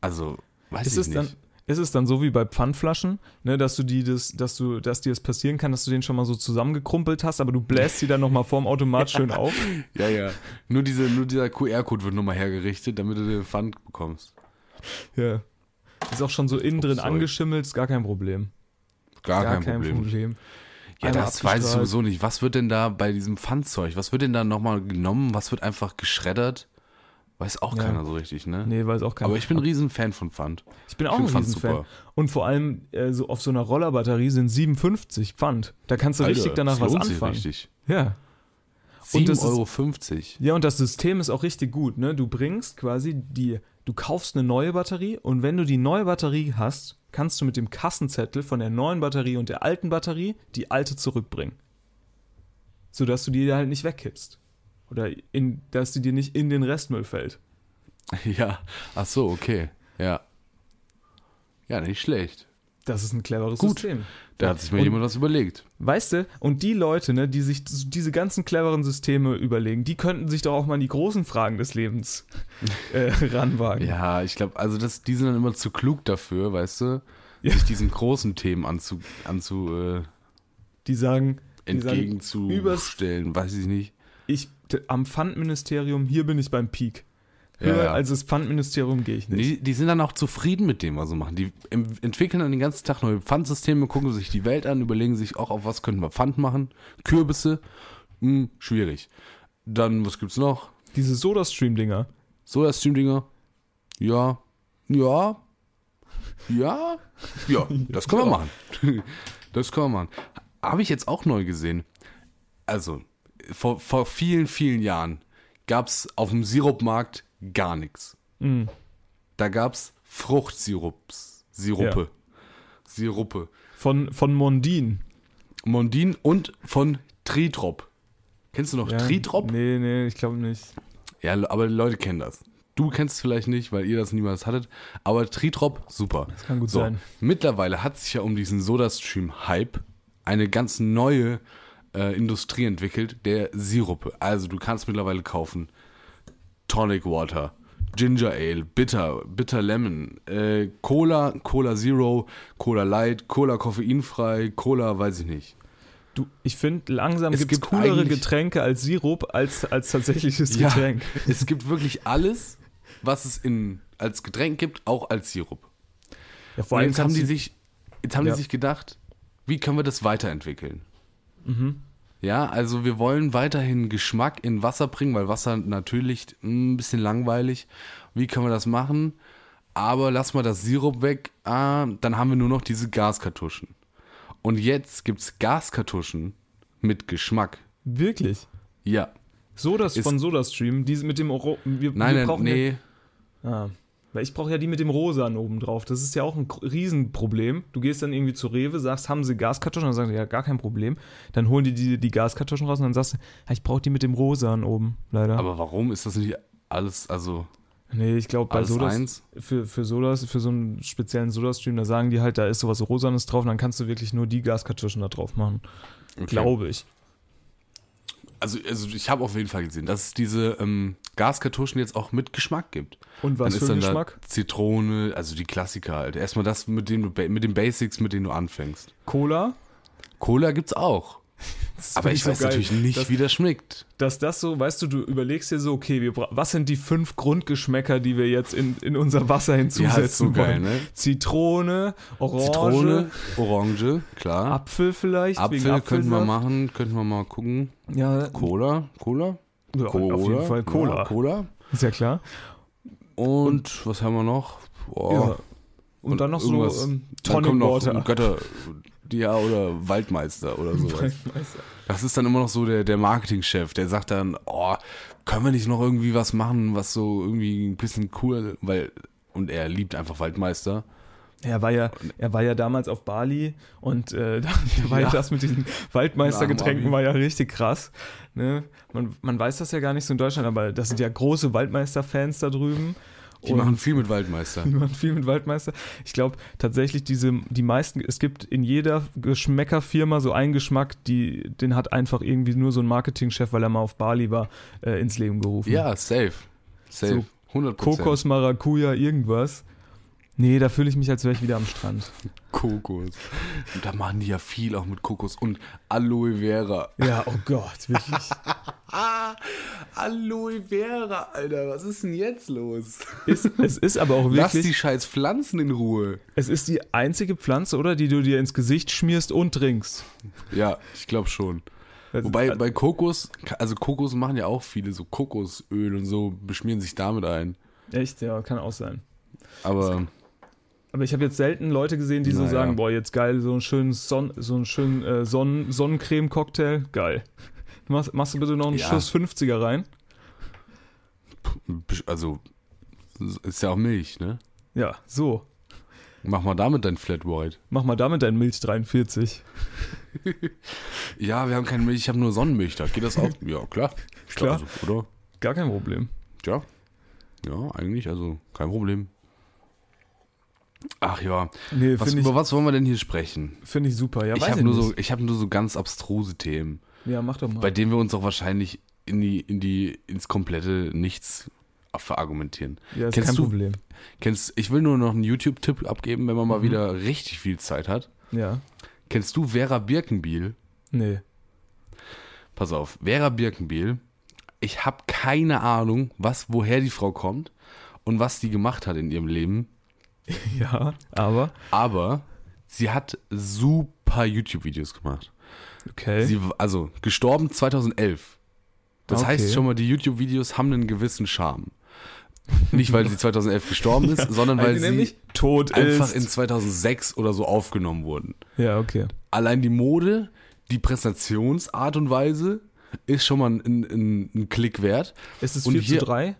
Also, weiß Ist ich es, nicht. dann, ist es dann so wie bei Pfandflaschen, ne, dass du die das, dass du, dass dir das passieren kann, dass du den schon mal so zusammengekrumpelt hast, aber du bläst sie dann nochmal vorm Automat *laughs* schön auf? ja, ja. Nur, diese, nur dieser QR-Code wird nochmal hergerichtet, damit du den Pfand bekommst. Ja. Ist auch schon so innen drin angeschimmelt, ist gar kein Problem. Gar, kein, Problem. Ja, Einmal das weiß ich sowieso nicht. Was wird denn da bei diesem Pfandzeug, was wird denn da nochmal genommen? Was wird einfach geschreddert? Weiß auch Ja. keiner so richtig, ne? Nee, weiß auch keiner. Aber ich bin ein riesen Fan von Pfand. ich bin auch find ein Riesenfan. super. Und vor allem äh, so auf so einer Rollerbatterie sind 57 Pfand. Da kannst du richtig danach was anfangen. Richtig. Ja. Und das ist- 7,50 Euro. Ja, und das System ist auch richtig gut, ne? Du bringst quasi die, du kaufst eine neue Batterie und wenn du die neue Batterie hast, kannst du mit dem Kassenzettel von der neuen Batterie und der alten Batterie die alte zurückbringen. Sodass du die halt nicht wegkippst. Oder in, dass die dir nicht in den Restmüll fällt. *laughs* Ja, ach so, okay. Ja. Ja, nicht schlecht. Das ist ein cleveres Gut. System. Da hat sich mir Und- jemand was überlegt. Weißt du, und die Leute, ne, die sich diese ganzen cleveren Systeme überlegen, die könnten sich doch auch mal an die großen Fragen des Lebens *laughs* äh, ranwagen. Ja, ich glaube, also das, die sind dann immer zu klug dafür, weißt du, Ja. sich diesen großen Themen anzu, anzu äh, Die sagen, entgegenzustellen, weiß ich nicht. ich am Pfandministerium, hier bin ich beim Peak. Höher Ja, ja. als das Pfandministerium gehe ich nicht. Die, die sind dann auch zufrieden mit dem, was sie machen. Die entwickeln dann den ganzen Tag neue Pfandsysteme, gucken sich die Welt an, überlegen sich auch, auf was könnten wir Pfand machen. Kürbisse, hm, schwierig. Dann, was gibt's noch? Diese Soda-Stream-Dinger. Soda-Stream-Dinger? Ja. Ja. Ja. Ja, das können wir machen. Das können wir machen. Habe ich jetzt auch neu gesehen. Also, vor, vor vielen, vielen Jahren gab es auf dem Sirupmarkt gar nichts. Mm. Da gab es Fruchtsirups. Siruppe. Siruppe. Von, von Mondin. Mondin und von Tritrop. Kennst du noch Tritrop? Nee, nee, ich glaube nicht. Ja, aber die Leute kennen das. Du kennst es vielleicht nicht, weil ihr das niemals hattet. Aber Tritrop, super. Das kann gut sein. Mittlerweile hat sich ja um diesen Sodastream-Hype eine ganz neue äh, Industrie entwickelt, der Siruppe. Also du kannst mittlerweile kaufen Tonic Water, Ginger Ale, Bitter, Bitter Lemon, äh, Cola, Cola Zero, Cola Light, Cola koffeinfrei, Cola weiß ich nicht. Du, ich finde, langsam Es gibt es coolere Getränke als Sirup als, als tatsächliches Ja, Getränk. es gibt wirklich alles, was es in, als Getränk gibt, auch als Sirup. Ja, vor allem jetzt haben die sich, jetzt haben Ja. die sich gedacht, wie können wir das weiterentwickeln? Mhm. Ja, also wir wollen weiterhin Geschmack in Wasser bringen, weil Wasser natürlich mh, ein bisschen langweilig. Wie können wir das machen? Aber lass mal das Sirup weg. Ah, dann haben wir nur noch diese Gaskartuschen. Und jetzt gibt's Gaskartuschen mit Geschmack. Wirklich. Ja. Sodas von SodaStream, die mit dem Oro wir, Nein, wir nein, brauchen nee. Ah, weil ich brauche ja die mit dem Rosan oben drauf. Das ist ja auch ein Riesenproblem. Du gehst dann irgendwie zu Rewe, sagst, haben sie Gaskartuschen? Dann sagen sie, ja, gar kein Problem. Dann holen die die, die Gaskartuschen raus und dann sagst du, ja, ich brauche die mit dem Rosan oben, leider. Aber warum ist das nicht alles, also nee, ich glaube, bei Sodas, eins? für, für Sodas, für so einen speziellen Soda-Stream, da sagen die halt, da ist sowas Rosanes drauf und dann kannst du wirklich nur die Gaskartuschen da drauf machen. Okay. Glaube ich. Also, also ich habe auf jeden Fall gesehen, dass es diese ähm, Gaskartuschen jetzt auch mit Geschmack gibt. Und was dann für ist dann Geschmack? da Zitrone, also die Klassiker halt. Erstmal das mit dem mit den Basics, mit denen du anfängst. Cola? Cola gibt's auch. Aber ich so weiß geil. natürlich nicht, Das- wie das schmeckt. dass das so, weißt du, du überlegst dir so, okay, wir was sind die fünf Grundgeschmäcker, die wir jetzt in, in unser Wasser hinzusetzen ist so geil, wollen? ne? Zitrone, Orange, Zitrone, Orange, klar. Apfel vielleicht. Apfel könnten wir machen, könnten wir mal gucken. Ja, Cola, Cola, ja Cola. auf jeden Fall Cola. Ja, Cola. Ist ja klar. Und, was haben wir noch? Boah. Ja. Und, dann noch so ähm, Tonic kommt noch Water. Götter, ja, oder Waldmeister oder sowas. Das ist dann immer noch so der, der Marketingchef, der sagt dann, oh, können wir nicht noch irgendwie was machen, was so irgendwie ein bisschen cool, weil, und er liebt einfach Waldmeister. Er war ja, er war ja damals auf Bali und äh, *laughs* da war ja. Ja. das mit diesen Waldmeistergetränken war ja richtig krass. Ne? Man, man weiß das ja gar nicht so in Deutschland, aber das sind ja große Waldmeister-Fans da drüben. Die Und- machen viel mit Waldmeister. *laughs* Die machen viel mit Waldmeister. Ich glaube tatsächlich, diese, die meisten, es gibt in jeder Geschmäckerfirma so einen Geschmack, die, den hat einfach irgendwie nur so ein Marketingchef, weil er mal auf Bali war, äh, ins Leben gerufen. Ja, safe. Safe. So 100 Kokos, Maracuja, irgendwas. Nee, da fühle ich mich, als wäre ich wieder am Strand. *laughs* Kokos. Und da machen die ja viel auch mit Kokos und Aloe Vera. Ja, oh Gott, wirklich. *laughs* Ah, Aloe Vera, Alter, was ist denn jetzt los? Ist, es ist aber auch Lass die wirklich, scheiß Pflanzen in Ruhe. es ist die einzige Pflanze, oder, die du dir ins Gesicht schmierst und trinkst. Ja, ich glaube schon. Also, Wobei bei Kokos, also Kokos machen ja auch viele so Kokosöl und so, beschmieren sich damit ein. Echt, ja, kann auch sein. Aber Aber ich habe jetzt selten Leute gesehen, die so Naja. sagen, boah, jetzt geil, so einen schönen, Son so einen schönen äh, Sonnen Sonnencreme-Cocktail, geil. Machst, machst du bitte noch einen Ja. Schuss 50er rein? also ist ja auch Milch, ne? Ja, so. Mach mal damit dein Flat White. Mach mal damit dein Milch 43. *laughs* Ja, wir haben keine Milch, ich habe nur Sonnenmilch. Da geht das auch. Ja, klar. Klar. Also, oder? Gar kein Problem. Ja. Ja, eigentlich, also kein Problem. Ach ja. Nee, Was, finde über ich, was wollen wir denn hier sprechen? find ich super. Ja, ich habe ich nur, so, ich hab nur so ganz abstruse Themen, Ja, mach doch mal. bei denen wir uns auch wahrscheinlich in die, in die, ins komplette Nichts verargumentieren. ja, ist kennst kein du- Problem. Kennst, ich will nur noch einen YouTube-Tipp abgeben, wenn man mal Mhm. wieder richtig viel Zeit hat. Ja. Kennst du Vera Birkenbiel? Nee. Pass auf, Vera Birkenbiel ich habe keine Ahnung, was, woher die Frau kommt und was die gemacht hat in ihrem Leben. *laughs* Ja, aber. Aber sie hat super YouTube-Videos gemacht. Okay. Sie, also gestorben 2011. Das Okay. heißt schon mal, die YouTube-Videos haben einen gewissen Charme. Nicht, weil sie 2011 gestorben ist, *laughs* sondern weil sie tot einfach ist. in 2006 oder so aufgenommen wurden. ja, okay. Allein die Mode, die Präsentationsart und Weise ist schon mal ein, ein, ein Klick wert. Ist es Und 4 hier- zu 3?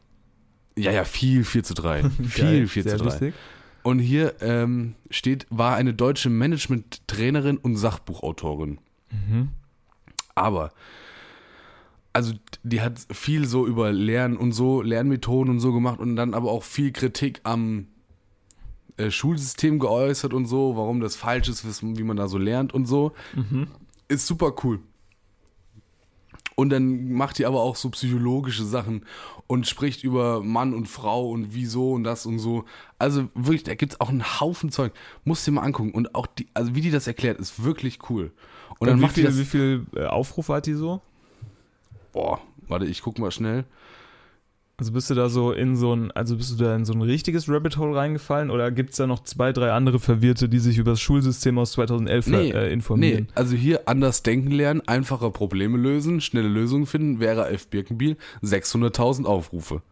Ja, ja, viel 4 zu 3. *laughs* viel Geil, 4 sehr zu 3. lustig. Und hier ähm, steht, war eine deutsche Management-Trainerin und Sachbuchautorin. Mhm. Aber, also die hat viel so über Lernen und so, Lernmethoden und so gemacht und dann aber auch viel Kritik am äh, Schulsystem geäußert und so, warum das falsch ist, wie man da so lernt und so. Mhm. Ist super cool. Und dann macht die aber auch so psychologische Sachen und spricht über Mann und Frau und wieso und das und so. Also wirklich, da gibt es auch einen Haufen Zeug. Musst dir mal angucken. Und auch die, also wie die das erklärt, ist wirklich cool. Und dann Und wie macht die viel, das. wie viel äh, Aufrufe hat die so? Boah, warte, ich guck mal schnell. Also bist du da so in so ein, also bist du da in so ein richtiges Rabbit Hole reingefallen oder gibt es da noch zwei, drei andere Verwirrte, die sich über das Schulsystem aus 2011 Nee, äh, informieren? Nee, also hier anders denken lernen, einfacher Probleme lösen, schnelle Lösungen finden, Vera F. Birkenbiel, 600.000 Aufrufe.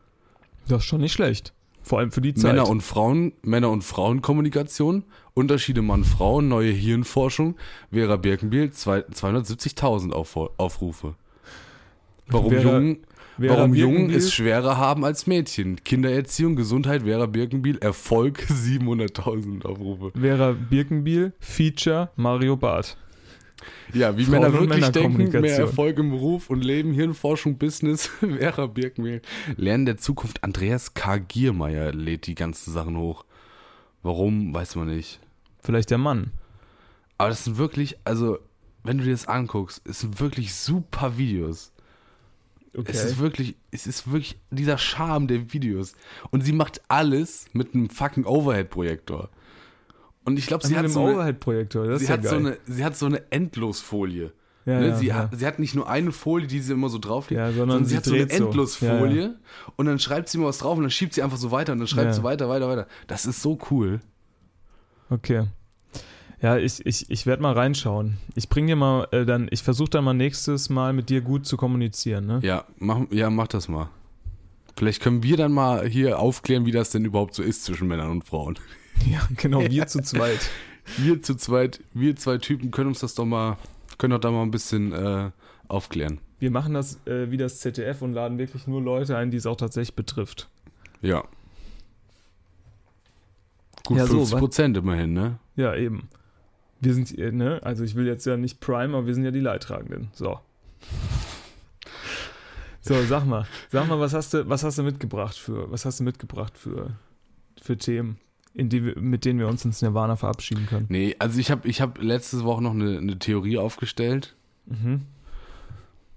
Das ist schon nicht schlecht. Vor allem für die Zeit. Männer und Frauen, Männer und Frauenkommunikation, Unterschiede Mann-Frau, neue Hirnforschung, Vera Birkenbiel, zwei- 270.000 Auf, Aufrufe. Warum Vera- Jungen, Vera warum Jungen es schwerer haben als Mädchen? Kindererziehung, Gesundheit, Vera Birkenbiel, Erfolg, *laughs* 700.000 Aufrufe. Vera Birkenbiel, Feature, Mario Barth. Ja, wie Frauen- Männer wirklich denken, mehr. Erfolg im Beruf und Leben, Hirnforschung, Business, *laughs* Vera Birkenbiel. Lernen der Zukunft, Andreas K. Giermeier lädt die ganzen Sachen hoch. Warum, weiß man nicht. Vielleicht der Mann. Aber das sind wirklich, also, wenn du dir das anguckst, es sind wirklich super Videos. Okay. Es ist wirklich, es ist wirklich dieser Charme der Videos. Und sie macht alles mit einem fucking Overhead-Projektor. Und ich glaube, sie hat so eine, Overhead-Projektor, sie ja hat so eine, sie hat so eine Endlosfolie. ja, ne? ja, sie, ja. Hat, sie hat nicht nur eine Folie, die sie immer so drauflegt, Ja, sondern sie, hat so eine so. Endlosfolie Ja, und dann schreibt sie immer was drauf und dann schiebt sie einfach so weiter und dann schreibt sie weiter, weiter, weiter. Das ist so cool. Okay. Ja, ich, ich, ich werde mal reinschauen. Ich bring dir mal äh, dann, ich versuche dann mal nächstes Mal mit dir gut zu kommunizieren, ne? Ja, mach, ja, mach das mal. Vielleicht können wir dann mal hier aufklären, wie das denn überhaupt so ist zwischen Männern und Frauen. *laughs* Ja, genau, wir zu zweit. *laughs* Wir zu zweit, wir zwei Typen können uns das doch mal, können doch da mal ein bisschen äh, aufklären. Wir machen das äh, wie das ZDF und laden wirklich nur Leute ein, die es auch tatsächlich betrifft. Ja. Gut Ja, so, 50 Prozent immerhin, ne? Ja, eben. Wir sind, äh, ne, also ich will jetzt ja nicht Prime, aber wir sind ja die Leidtragenden. So. So, sag mal, sag mal, was hast du, was hast du mitgebracht für, was hast du mitgebracht für, für Themen, in die wir, mit denen wir uns ins Nirvana verabschieden können? Nee, also ich habe ich hab letzte Woche noch eine, eine Theorie aufgestellt. Mhm.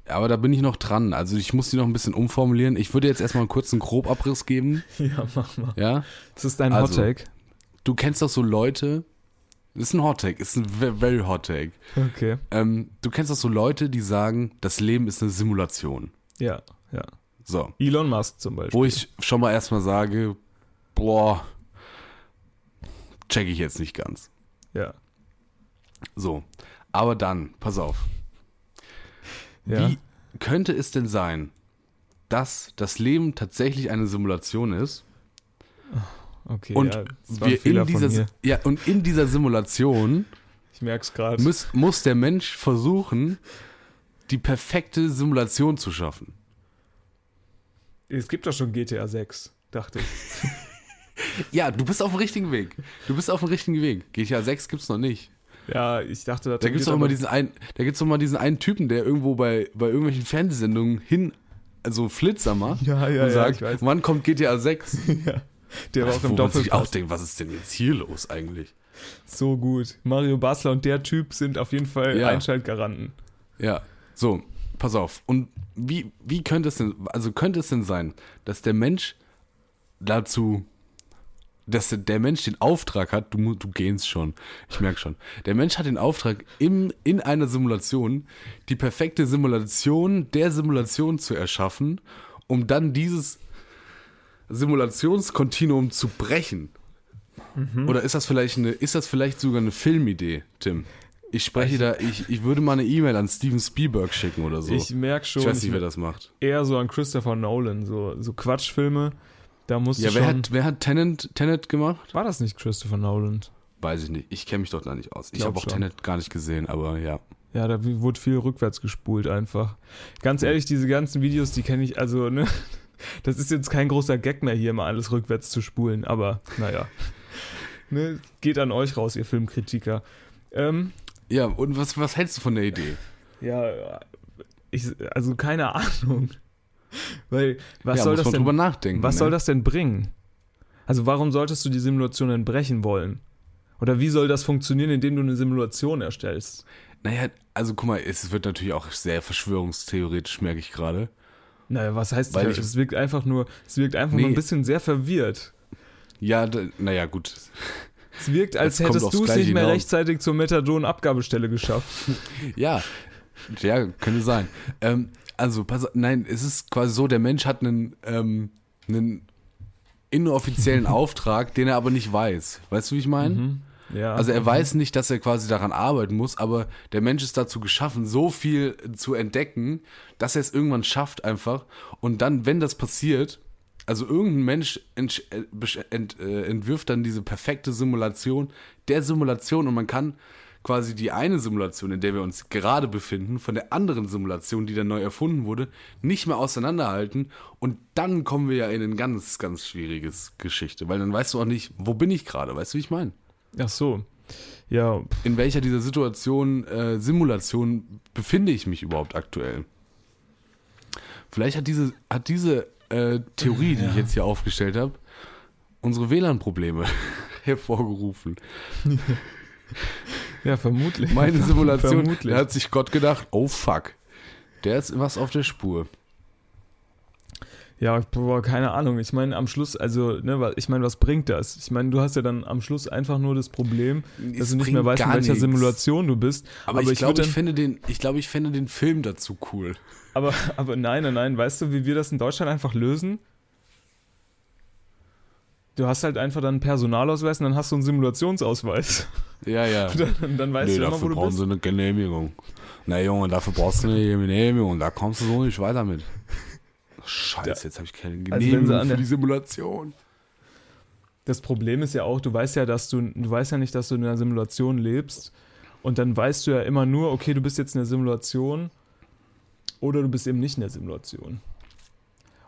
Aber da bin ich noch dran. Also ich muss die noch ein bisschen umformulieren. Ich würde jetzt erstmal einen kurzen Grobabriss geben. *laughs* Ja, mach mal. Ja. Das ist dein Also, Hot Take. Du kennst doch so Leute. Das ist ein Hot Take, ist ein ve- very Hot Take. Okay. Ähm, du kennst doch so Leute, die sagen, das Leben ist eine Simulation. Ja, ja. So. Elon Musk zum Beispiel. Wo ich schon mal erstmal sage, boah, check ich jetzt nicht ganz. Ja. So. Aber dann, pass auf. Ja. Wie könnte es denn sein, dass das Leben tatsächlich eine Simulation ist Okay, und ja, wir in dieser ja und in dieser Simulation Ich merk's gerade. muss, muss der Mensch versuchen, die perfekte Simulation zu schaffen. Es gibt doch schon GTA 6, dachte ich. *laughs* Ja, du bist auf dem richtigen Weg. Du bist auf dem richtigen Weg. GTA 6 gibt's noch nicht. Ja, ich dachte, Da gibt's doch aber- immer diesen einen, da gibt's doch mal diesen einen Typen, der irgendwo bei, bei irgendwelchen Fernsehsendungen hin, also Flitzer macht *laughs* Ja, ja, und ja, sagt, wann kommt GTA 6? *laughs* ja. Der war auch im man sich auch denkt, was ist denn jetzt hier los eigentlich? So gut. Mario Basler und der Typ sind auf jeden Fall Ja. Einschaltgaranten. Ja, so, pass auf. Und wie, wie könnte es denn, also könnte es denn sein, dass der Mensch dazu dass der Mensch den Auftrag hat, du, du gehst schon, ich merke schon, der Mensch hat den Auftrag, im, in einer Simulation die perfekte Simulation der Simulation zu erschaffen, um dann dieses Simulationskontinuum zu brechen. Oder ist das vielleicht eine, ist das vielleicht sogar eine Filmidee, Tim? Ich spreche da, ich, ich würde mal eine E-Mail an Steven Spielberg schicken oder so. Ich merke schon, ich weiß nicht, ich wer das macht. eher so an Christopher Nolan, so, so Quatschfilme. Da musst Ja, du wer schon. hat, wer hat Tenet, Tenet gemacht? war das nicht Christopher Nolan? Weiß ich nicht. Ich kenne mich dort da nicht aus. Ich habe auch schon. Tenet gar nicht gesehen, aber ja. Ja, da wurde viel rückwärts gespult einfach. Ganz ehrlich, diese ganzen Videos, die kenne ich, also, ne, das ist jetzt kein großer Gag mehr, hier mal alles rückwärts zu spulen, aber naja. Ne, geht an euch raus, ihr Filmkritiker. Ähm, Ja, und was, was hältst du von der Idee? ja, ich, also keine Ahnung. Weil, was ja, soll das denn, drüber nachdenken. was ne? soll das denn bringen? Also, warum solltest du die Simulation denn brechen wollen? Oder wie soll das funktionieren, indem du eine Simulation erstellst? Naja, also guck mal, es wird natürlich auch sehr verschwörungstheoretisch, merke ich gerade. Naja, was heißt Weil das? ich- Es wirkt einfach nur, es wirkt einfach nur Nee. ein bisschen sehr verwirrt. Ja, naja, gut. Es wirkt, als Das hättest du es nicht mehr hinaus. rechtzeitig zur Methadon-Abgabestelle geschafft. *laughs* Ja, ja, könnte sein. Ähm, also, pass nein, es ist quasi so, der Mensch hat einen, ähm, einen inoffiziellen *laughs* Auftrag, den er aber nicht weiß. Weißt du, wie ich meine? Ja. Also er weiß nicht, dass er quasi daran arbeiten muss, aber der Mensch ist dazu geschaffen, so viel zu entdecken, dass er es irgendwann schafft einfach. Und dann, wenn das passiert, also irgendein Mensch entsch- äh, ent, äh, entwirft dann diese perfekte Simulation der Simulation und man kann quasi die eine Simulation, in der wir uns gerade befinden, von der anderen Simulation, die dann neu erfunden wurde, nicht mehr auseinanderhalten. Und dann kommen wir ja in ein ganz, ganz schwieriges Geschichte, weil dann weißt du auch nicht, wo bin ich gerade, weißt du, wie ich meine? Ach so. Ja, in welcher dieser Situation, äh, Simulation befinde ich mich überhaupt aktuell? Vielleicht hat diese, hat diese äh, Theorie, die ich jetzt hier aufgestellt habe, unsere WLAN-Probleme *laughs* hervorgerufen. ja, vermutlich. Meine Simulation, Vermutlich. da hat sich Gott gedacht, oh fuck, der ist was auf der Spur. Ja, boah, keine Ahnung. Ich meine, am Schluss, also, ne, ich meine, was bringt das? Ich meine, du hast ja dann am Schluss einfach nur das Problem, Es dass du nicht mehr weißt, in welcher nichts. Simulation du bist. Aber, ich glaube, würd ich, fände den, ich glaube, ich fände den Film dazu cool. aber, aber nein, nein, nein. Weißt du, wie wir das in Deutschland einfach lösen? Du hast halt einfach dann einen Personalausweis und dann hast du einen Simulationsausweis. Ja, ja. *laughs* dann, dann weißt nee, du immer, wo dafür du brauchen bist. sie eine Genehmigung. Na Junge, dafür brauchst du eine Genehmigung. Da kommst du so nicht weiter mit. Scheiße, jetzt habe ich keine Also Genehmigung an für die Simulation. Das Problem ist ja auch, du weißt ja, dass du, du weißt ja nicht, dass du in einer Simulation lebst. Und dann weißt du ja immer nur, okay, du bist jetzt in der Simulation oder du bist eben nicht in der Simulation.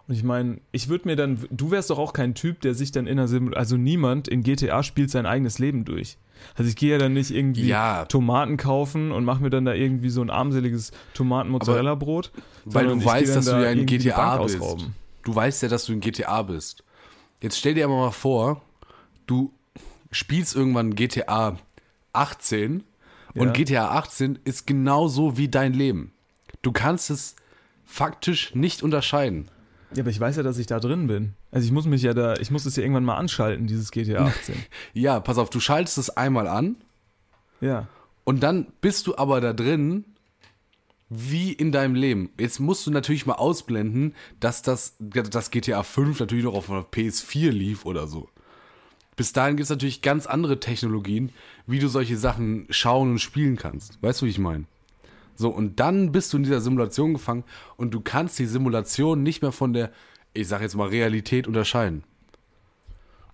Und ich meine, ich würde mir dann, du wärst doch auch kein Typ, der sich dann in einer Simulation, also niemand in GTA spielt sein eigenes Leben durch. Also ich gehe ja dann nicht irgendwie Ja. Tomaten kaufen und mache mir dann da irgendwie so ein armseliges Tomaten-Mozzarella-Brot. Weil du weißt, dass du da ja in GTA bist. ausrauben. Du weißt ja, dass du in GTA bist. Jetzt stell dir aber mal vor, du spielst irgendwann GTA 18 und Ja. GTA 18 ist genauso wie dein Leben. Du kannst es faktisch nicht unterscheiden. Ja, aber ich weiß ja, dass ich da drin bin. Also ich muss mich ja da, ich muss es ja irgendwann mal anschalten, dieses GTA 18. *laughs* Ja, pass auf, du schaltest es einmal an ja. und dann bist du aber da drin wie in deinem Leben. Jetzt musst du natürlich mal ausblenden, dass das, das GTA 5 natürlich noch auf einer PS4 lief oder so. Bis dahin gibt es natürlich ganz andere Technologien, wie du solche Sachen schauen und spielen kannst. Weißt du, wie ich meine? So, und dann bist du in dieser Simulation gefangen und du kannst die Simulation nicht mehr von der, ich sag jetzt mal, Realität unterscheiden.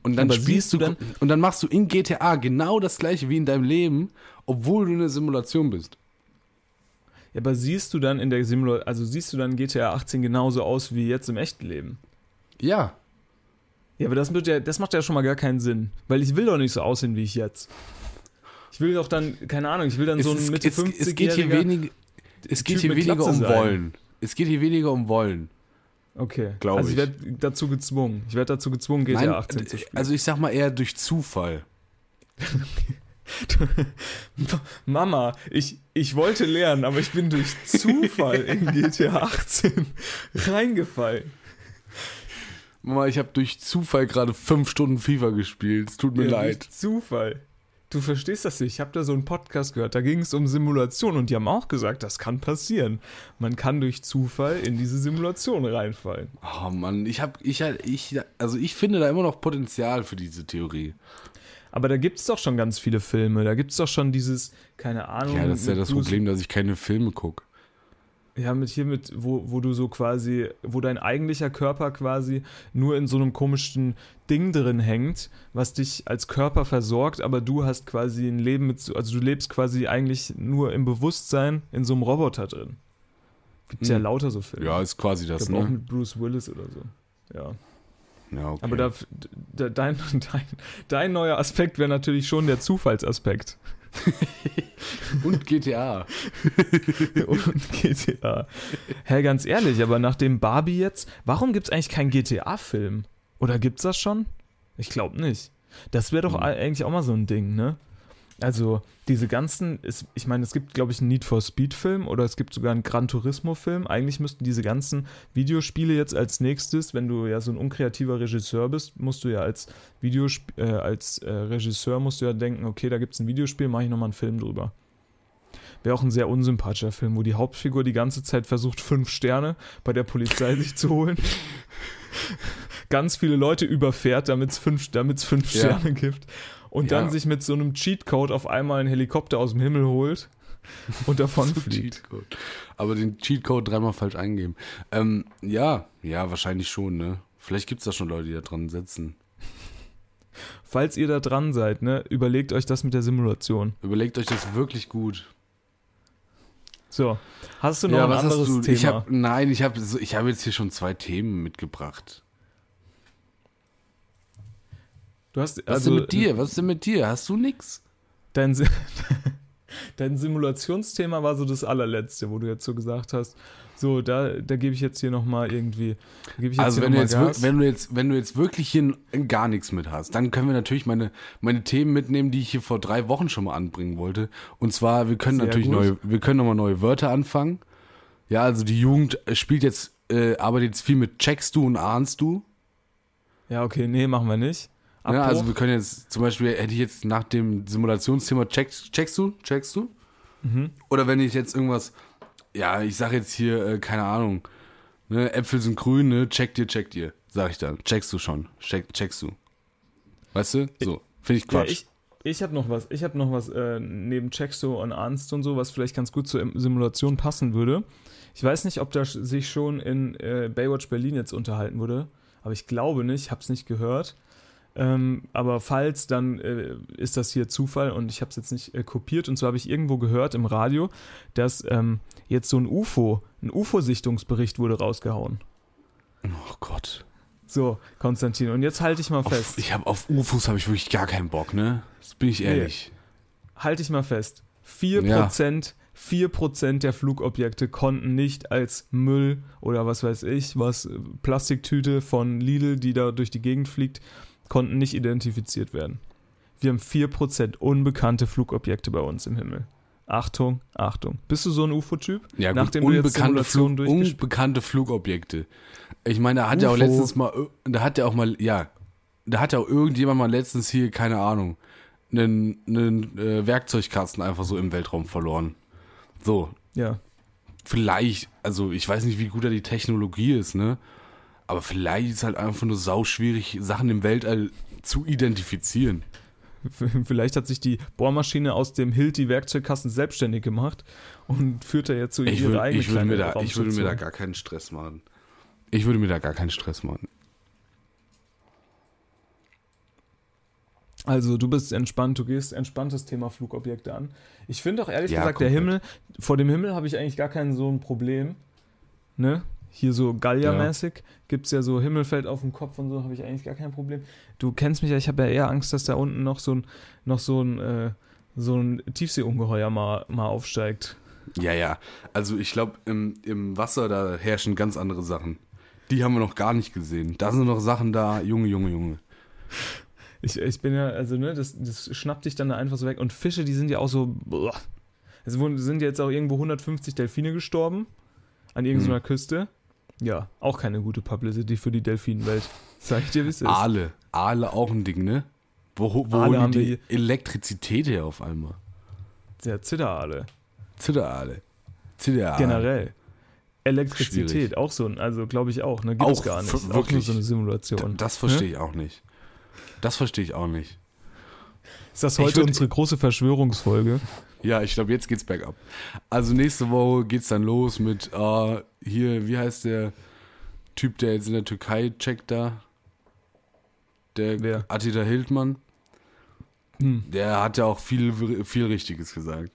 Und dann Aber spielst du, dann- und dann machst du in GTA genau das gleiche wie in deinem Leben, obwohl du in der Simulation bist. Ja, aber siehst du dann in der Simulation, also siehst du dann GTA 18 genauso aus wie jetzt im echten Leben? Ja. Ja, aber das, wird ja, das macht ja schon mal gar keinen Sinn. Weil ich will doch nicht so aussehen wie ich jetzt. Ich will doch dann, keine Ahnung, ich will dann so ein es, Mitte es, es geht hier 50-jähriger- wenig, es geht hier weniger um. Wollen. Es geht hier weniger um Wollen. Okay. Glaub also ich ich. werde dazu gezwungen. Ich werde dazu gezwungen, GTA Nein, 18 zu spielen. also ich sag mal eher durch Zufall. *laughs* Mama, ich, ich wollte lernen, aber ich bin durch Zufall *laughs* in GTA 18 reingefallen. Mama, ich habe durch Zufall gerade fünf Stunden FIFA gespielt. Es tut mir Ja, leid. durch Zufall. Du verstehst das nicht. Ich habe da so einen Podcast gehört, da ging es um Simulation und die haben auch gesagt, das kann passieren. Man kann durch Zufall in diese Simulation reinfallen. Oh Mann, ich habe, ich, ich, also ich finde da immer noch Potenzial für diese Theorie. Aber da gibt es doch schon ganz viele Filme. Da gibt es doch schon dieses, keine Ahnung. Ja, das ist ja das Problem, dass ich keine Filme gucke. Ja, mit hier mit, wo, wo du so quasi, wo dein eigentlicher Körper quasi nur in so einem komischen Ding drin hängt, was dich als Körper versorgt, aber du hast quasi ein Leben mit, so- also du lebst quasi eigentlich nur im Bewusstsein in so einem Roboter drin. Gibt's ja Hm. lauter so Filme. Ja, ist quasi das, glaube auch ne? mit Bruce Willis oder so. Ja. Ja, okay. Aber da, da, dein, *laughs* dein, dein neuer Aspekt wäre natürlich schon der Zufallsaspekt. *laughs* Und GTA. und GTA. Hä, ganz ehrlich, aber nach dem Barbie jetzt, warum gibt es eigentlich keinen GTA-Film? Oder gibt's das schon? Ich glaube nicht. Das wäre doch Hm. eigentlich auch mal so ein Ding, ne? Also, diese ganzen, ist, ich meine, es gibt, glaube ich, einen Need for Speed-Film oder es gibt sogar einen Gran Turismo-Film. Eigentlich müssten diese ganzen Videospiele jetzt als nächstes, wenn du ja so ein unkreativer Regisseur bist, musst du ja als Videosp äh, als äh, Regisseur musst du ja denken, okay, da gibt es ein Videospiel, mache ich nochmal einen Film drüber. Wäre auch ein sehr unsympathischer Film, wo die Hauptfigur die ganze Zeit versucht, fünf Sterne bei der Polizei sich zu holen. *laughs* Ganz viele Leute überfährt, damit es fünf, damit's fünf Ja. Sterne gibt. Und Ja. dann sich mit so einem Cheatcode auf einmal einen Helikopter aus dem Himmel holt und davon *laughs* fliegt. Cheatcode. Aber den Cheatcode dreimal falsch eingeben. Ähm, ja, ja, wahrscheinlich schon, ne? Vielleicht gibt es da schon Leute, die da dran sitzen. Falls ihr da dran seid, ne, überlegt euch das mit der Simulation. Überlegt euch das wirklich gut. So, hast du noch ein anderes Thema? Ich hab, nein, ich habe ich hab jetzt hier schon zwei Themen mitgebracht. Du hast, Was also, ist denn mit dir? Was ist denn mit dir? Hast du nix? Dein, *laughs* dein Simulationsthema war so das allerletzte, wo du jetzt so gesagt hast, so, da, da gebe ich jetzt hier nochmal irgendwie, gebe ich jetzt Also wenn du, noch jetzt, Gas. wenn, du jetzt, wenn du jetzt wirklich hier gar nichts mit hast, dann können wir natürlich meine, meine Themen mitnehmen, die ich hier vor drei Wochen schon mal anbringen wollte. Und zwar, wir können Sehr natürlich gut. neue, wir können nochmal neue Wörter anfangen. Ja, also die Jugend äh, spielt jetzt, äh, arbeitet jetzt viel mit checkst du und ahnst du. Ja, okay, nee, machen wir nicht. Ja, also wir können jetzt, zum Beispiel hätte ich jetzt nach dem Simulationsthema checkst, checkst du, checkst du? Mhm. Oder wenn ich jetzt irgendwas, ja, ich sag jetzt hier, äh, keine Ahnung, ne, Äpfel sind grün, ne, check dir, check dir, sag ich dann. Checkst du schon, check, checkst du. Weißt du? So, finde ich Ja, Quatsch. ich ich habe noch was, ich habe noch was äh, neben Checkso und Arnst und so, was vielleicht ganz gut zur Simulation passen würde. Ich weiß nicht, ob das sich schon in äh, Baywatch Berlin jetzt unterhalten wurde, aber ich glaube nicht, habe es nicht gehört. Ähm, aber falls, dann äh, ist das hier Zufall und ich habe es jetzt nicht äh, kopiert. Und zwar habe ich irgendwo gehört im Radio, dass ähm, jetzt so ein UFO, ein UFO-Sichtungsbericht wurde rausgehauen. oh Gott. So, Konstantin, und jetzt halte ich mal Auf, fest. ich habe auf UFOs habe ich wirklich gar keinen Bock, ne? Das bin ich ehrlich. halte ich mal fest. 4%, 4% der Flugobjekte konnten nicht als Müll oder was weiß ich, was äh, Plastiktüte von Lidl, die da durch die Gegend fliegt, konnten nicht identifiziert werden. Wir haben 4% unbekannte Flugobjekte bei uns im Himmel. Achtung, Achtung. Bist du so ein UFO-Typ? Ja, gut, Nachdem unbekannte, Flug, unbekannte Flugobjekte. Ich meine, da hat ja auch UFO. letztens mal, da hat ja auch mal, ja, da hat ja auch irgendjemand mal letztens hier, keine Ahnung, einen, einen äh, Werkzeugkasten einfach so im Weltraum verloren. So, Ja. vielleicht, also ich weiß nicht, wie gut da die Technologie ist, ne? Aber vielleicht ist halt einfach nur sauschwierig, Sachen im Weltall zu identifizieren. *laughs* Vielleicht hat sich die Bohrmaschine aus dem Hilti Werkzeugkasten selbstständig gemacht und führt da jetzt so Ich, ihre würd, eigene ich, würde mir da, ich würde mir da gar keinen Stress machen. Ich würde mir da gar keinen Stress machen. Also du bist entspannt, du gehst entspanntes Thema Flugobjekte an. Ich finde auch ehrlich Ja, gesagt, der komplett. Himmel, vor dem Himmel habe ich eigentlich gar kein so ein Problem. Ne? Hier so Gallia-mäßig gibt es ja so Himmel fällt auf den Kopf und so, habe ich eigentlich gar kein Problem. Du kennst mich ja, ich habe ja eher Angst, dass da unten noch so ein, noch so ein, äh, so ein Tiefseeungeheuer mal, mal aufsteigt. Ja, ja. Also ich glaube, im, im Wasser, da herrschen ganz andere Sachen. Die haben wir noch gar nicht gesehen. Da sind noch Sachen da, Junge, Junge, Junge. Ich, ich bin ja, also ne, das, das schnappt dich dann da einfach so weg. Und Fische, die sind ja auch so. boah. Es sind jetzt auch irgendwo 150 Delfine gestorben an irgendeiner Küste. Ja, auch keine gute Publicity für die Delfinenwelt. *laughs* Sag ich dir, wie es ist. Aale. Aale auch ein Ding, ne? Wo, wo Aale holen haben die, die- die Elektrizität her auf einmal? Der Zitteraale. Zitteraale. Zitteraale. Generell. Elektrizität, Schwierig. auch so ein, also glaube ich auch, ne? Gibt's Auch, gar nicht. Ist auch nur wirklich. so eine Simulation. Das verstehe ich auch nicht. Das verstehe ich auch nicht. Ist das heute würd- unsere große Verschwörungsfolge? Ja, ich glaube, jetzt geht's bergab. Also nächste Woche geht's dann los mit, äh, hier, wie heißt der Typ, der jetzt in der Türkei checkt da? Der Wer? Attila Hildmann. Hm. Der hat ja auch viel, viel Richtiges gesagt.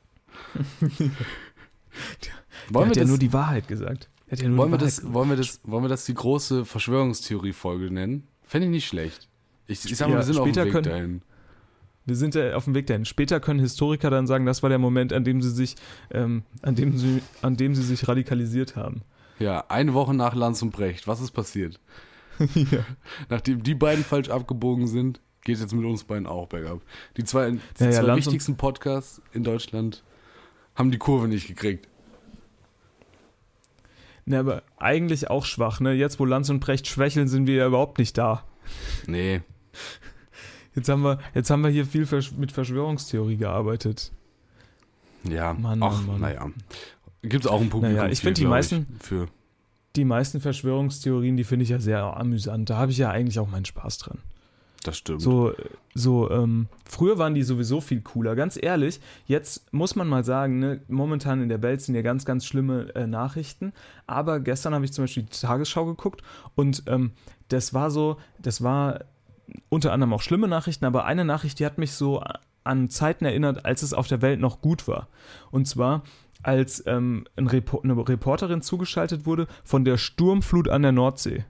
*laughs* Der wollen, hat wir ja das, nur die Wahrheit gesagt. Er hat ja nur wollen, wir die Wahrheit das, gesagt. wollen, wir das, wollen wir das die große Verschwörungstheorie-Folge nennen? Fände ich nicht schlecht. Ich, ich sag mal, Ja, wir sind auf dem Weg können- dahin. Wir sind ja auf dem Weg dahin. Später können Historiker dann sagen, das war der Moment, an dem sie sich, ähm, an dem sie, an dem sie sich radikalisiert haben. Ja, eine Woche nach Lanz und Brecht. Was ist passiert? *laughs* ja. Nachdem die beiden falsch abgebogen sind, geht es jetzt mit uns beiden auch bergab. Die zwei, die Ja, ja, zwei Lanz wichtigsten Podcasts in Deutschland haben die Kurve nicht gekriegt. Ne, aber eigentlich auch schwach, ne? Jetzt, wo Lanz und Brecht schwächeln, sind wir ja überhaupt nicht da. Nee. Jetzt haben wir, jetzt haben wir hier viel mit Verschwörungstheorie gearbeitet. Ja, Mann, ach, Mann, naja. Gibt es auch ein Publikum Naja, ich find die meisten- für. Die meisten Verschwörungstheorien, die finde ich ja sehr amüsant. Da habe ich ja eigentlich auch meinen Spaß dran. Das stimmt. So, so, ähm, früher waren die sowieso viel cooler. Ganz ehrlich, jetzt muss man mal sagen, ne, momentan in der Welt sind ja ganz, ganz schlimme äh, Nachrichten. Aber gestern habe ich zum Beispiel die Tagesschau geguckt und ähm, das war so, das war unter anderem auch schlimme Nachrichten, aber eine Nachricht, die hat mich so an Zeiten erinnert, als es auf der Welt noch gut war. Und zwar, als ähm, ein Repo eine Reporterin zugeschaltet wurde von der Sturmflut an der Nordsee.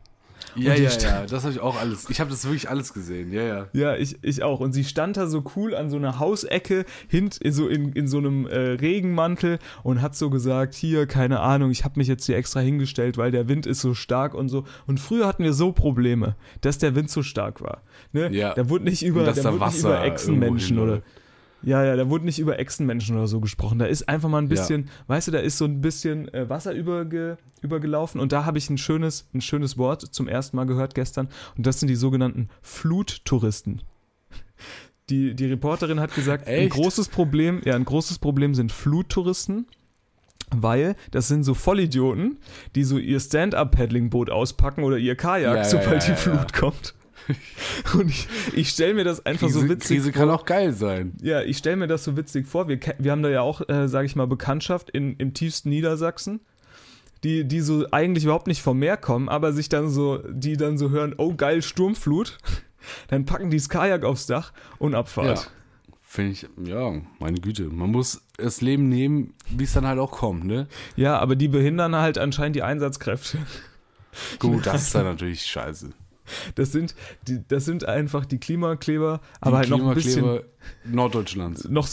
Ja, ja, ja, das habe ich auch alles. Ich habe das wirklich alles gesehen. Ja, ja. Ja, ich, ich auch. Und sie stand da so cool an so einer Hausecke, hint, so in, in so einem äh, Regenmantel und hat so gesagt, hier, keine Ahnung, ich habe mich jetzt hier extra hingestellt, weil der Wind ist so stark und so. Und früher hatten wir so Probleme, dass der Wind so stark war. Ne? Ja. Da wurde nicht über, da wurde nicht Wasser über Echsenmenschen oder... Ja, ja, da wurde nicht über Echsenmenschen oder so gesprochen. Da ist einfach mal ein Ja. bisschen, weißt du, da ist so ein bisschen äh, Wasser überge, übergelaufen und da habe ich ein schönes, ein schönes Wort zum ersten Mal gehört gestern und das sind die sogenannten Fluttouristen. Die, die Reporterin hat gesagt, ein Echt? großes Problem, ja, ein großes Problem sind Fluttouristen, weil das sind so Vollidioten, die so ihr Stand-Up-Paddling-Boot auspacken oder ihr Kajak, Ja, ja, sobald ja, die ja, ja. Flut kommt. *laughs* Und ich, ich stelle mir das einfach Krise, so witzig Krise vor. kann auch geil sein. Ja, ich stelle mir das so witzig vor. Wir, wir haben da ja auch, äh, sage ich mal, Bekanntschaft in, im tiefsten Niedersachsen, die, die so eigentlich überhaupt nicht vom Meer kommen, aber sich dann so, die dann so hören, oh geil, Sturmflut. *laughs* Dann packen die das Kajak aufs Dach und Abfahrt. Finde ich, ja, meine Güte. Man muss das Leben nehmen, wie es dann halt auch kommt, ne? Ja. aber die behindern halt anscheinend die Einsatzkräfte. Gut, *laughs* das ist dann natürlich scheiße. Das sind, die, das sind einfach die Klimakleber, aber halt Die noch ein bisschen. Norddeutschlands. Noch,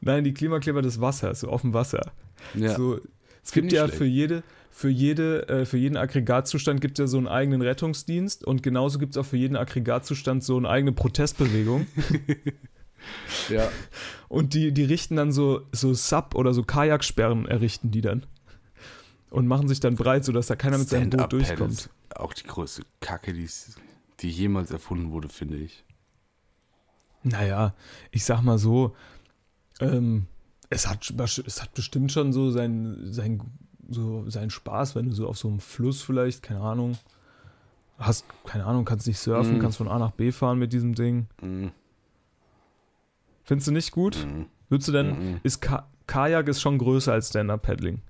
nein, die Klimakleber des Wassers, so auf dem Wasser. Ja. So, es gibt ja schlecht. für jede, für jede, äh, für jeden Aggregatzustand gibt es ja so einen eigenen Rettungsdienst und genauso gibt es auch für jeden Aggregatzustand so eine eigene Protestbewegung. *laughs* ja. und die, die richten dann so, so Sub- oder so Kajaksperren errichten die dann. Und machen sich dann breit, sodass da keiner mit seinem Boot durchkommt. Auch die größte Kacke, die, die jemals erfunden wurde, finde ich. Naja, ich sag mal so, ähm, es, hat, es hat bestimmt schon so seinen sein, so seinen Spaß, wenn du so auf so einem Fluss vielleicht, keine Ahnung, hast, keine Ahnung, kannst nicht surfen, Mhm. kannst von A nach B fahren mit diesem Ding. Mhm. Findest du nicht gut? Mhm. Würdest du denn, Mhm. ist Ka Kajak ist schon größer als Stand-Up-Paddling?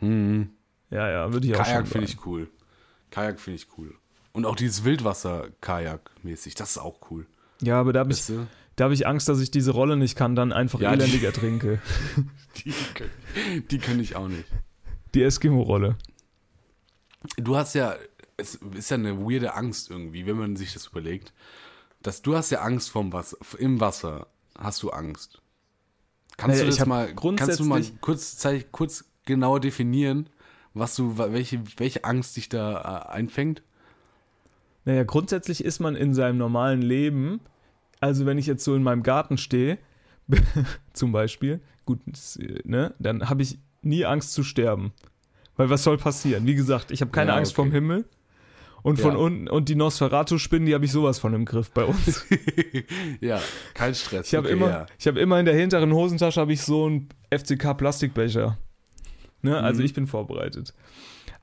Mhm. Ja, ja, würde ich auch Kajak finde ich cool. Kajak finde ich cool. Und auch dieses Wildwasser-Kajak-mäßig, das ist auch cool. Ja, aber da habe ich, Weißt du? da hab ich Angst, dass ich diese Rolle nicht kann, dann einfach Ja, die- elendig ertrinke. *laughs* Die, kann- die kann ich auch nicht. Die Eskimo-Rolle. Du hast ja, es ist ja eine weirde Angst irgendwie, wenn man sich das überlegt. Dass du hast ja Angst vom Wasser, im Wasser hast du Angst. Kannst Naja, du das mal, kannst du mal kurz, zeig, kurz genauer definieren, was du, welche, welche Angst dich da äh, einfängt? Naja, grundsätzlich ist man in seinem normalen Leben, also wenn ich jetzt so in meinem Garten stehe, *laughs* zum Beispiel, gut, äh, ne, dann habe ich nie Angst zu sterben. Weil was soll passieren? Wie gesagt, ich habe keine Ja, Angst okay. vom Himmel Und von Ja. unten und die Nosferatu-Spinnen, die habe ich sowas von im Griff bei uns. *laughs* ja, kein Stress. Ich habe Okay, immer, ja. ich habe immer in der hinteren Hosentasche habe ich so einen FCK Plastikbecher. Ne? Also Mhm. ich bin vorbereitet.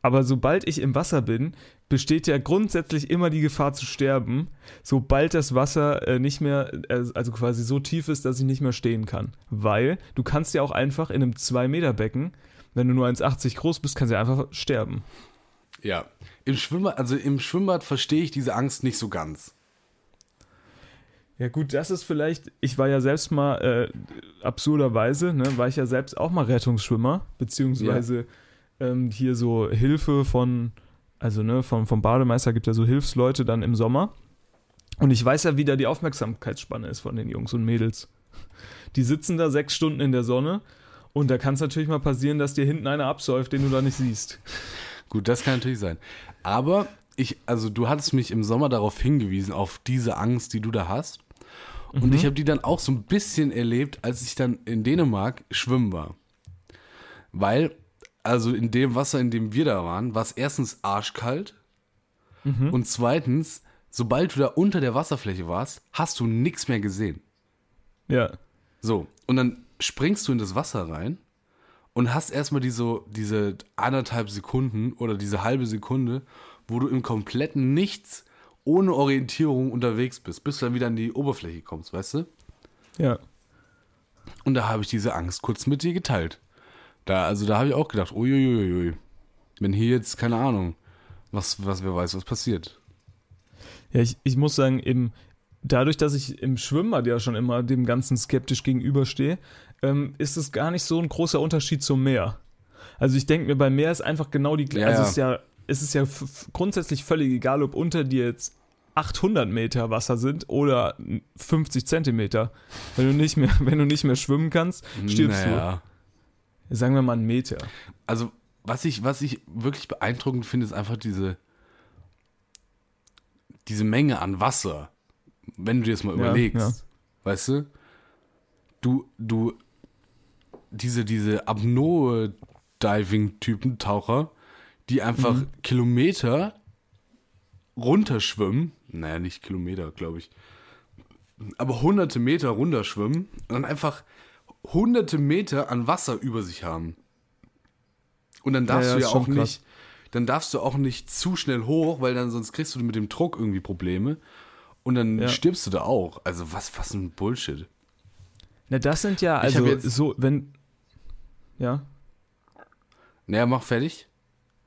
Aber sobald ich im Wasser bin, besteht ja grundsätzlich immer die Gefahr zu sterben, sobald das Wasser äh, nicht mehr, äh, also quasi so tief ist, dass ich nicht mehr stehen kann. Weil du kannst ja auch einfach in einem 2-Meter-Becken, wenn du nur 1,80 groß bist, kannst du ja einfach sterben. Ja. Im Schwimmbad, also im Schwimmbad verstehe ich diese Angst nicht so ganz. Ja gut, das ist vielleicht, ich war ja selbst mal, äh, absurderweise, ne, war ich ja selbst auch mal Rettungsschwimmer, beziehungsweise ähm, hier so Hilfe von, also ne, vom, vom Bademeister gibt ja so Hilfsleute dann im Sommer. Und ich weiß ja, wie da die Aufmerksamkeitsspanne ist von den Jungs und Mädels. Die sitzen da sechs Stunden in der Sonne und da kann es natürlich mal passieren, dass dir hinten einer absäuft, den du da nicht siehst. Gut, das kann natürlich sein. Aber ich, also du hattest mich im Sommer darauf hingewiesen, auf diese Angst, die du da hast. Und Mhm. ich habe die dann auch so ein bisschen erlebt, als ich dann in Dänemark schwimmen war. Weil, also in dem Wasser, in dem wir da waren, war es erstens arschkalt. Mhm. Und zweitens, sobald du da unter der Wasserfläche warst, hast du nichts mehr gesehen. Ja. So, und dann springst du in das Wasser rein und hast erstmal diese, diese anderthalb Sekunden oder diese halbe Sekunde, wo du im kompletten Nichts ohne Orientierung unterwegs bist, bis du dann wieder an die Oberfläche kommst, weißt du? Ja. Und da habe ich diese Angst kurz mit dir geteilt. Da, also da habe ich auch gedacht, uiuiuiui, wenn hier jetzt, keine Ahnung, was, was wer weiß, was passiert. Ja, ich, ich muss sagen, eben dadurch, dass ich im Schwimmbad ja schon immer dem Ganzen skeptisch gegenüberstehe, ähm, ist es gar nicht so ein großer Unterschied zum Meer. Also ich denke mir, beim Meer ist einfach genau die Ja, also es ist ja es ist ja f- f- grundsätzlich völlig egal, ob unter dir jetzt 800 Meter Wasser sind oder 50 Zentimeter. Wenn du nicht mehr, *laughs* wenn du nicht mehr schwimmen kannst, stirbst Naja. du. Sagen wir mal einen Meter. Also, was ich, was ich wirklich beeindruckend finde, ist einfach diese, diese Menge an Wasser. Wenn du dir das mal Ja, überlegst, ja. weißt du? Du, du, diese, diese Apnoe-Diving-Typen, Taucher, die einfach Mhm. Kilometer runterschwimmen, naja, nicht Kilometer, glaube ich, aber hunderte Meter runterschwimmen und dann einfach hunderte Meter an Wasser über sich haben. Und dann darfst Ja, ja, du ja auch krass. nicht, dann darfst du auch nicht zu schnell hoch, weil dann sonst kriegst du mit dem Druck irgendwie Probleme und dann Ja. stirbst du da auch. Also was, was ein Bullshit. Na, das sind ja also so, wenn ja, Naja, mach fertig.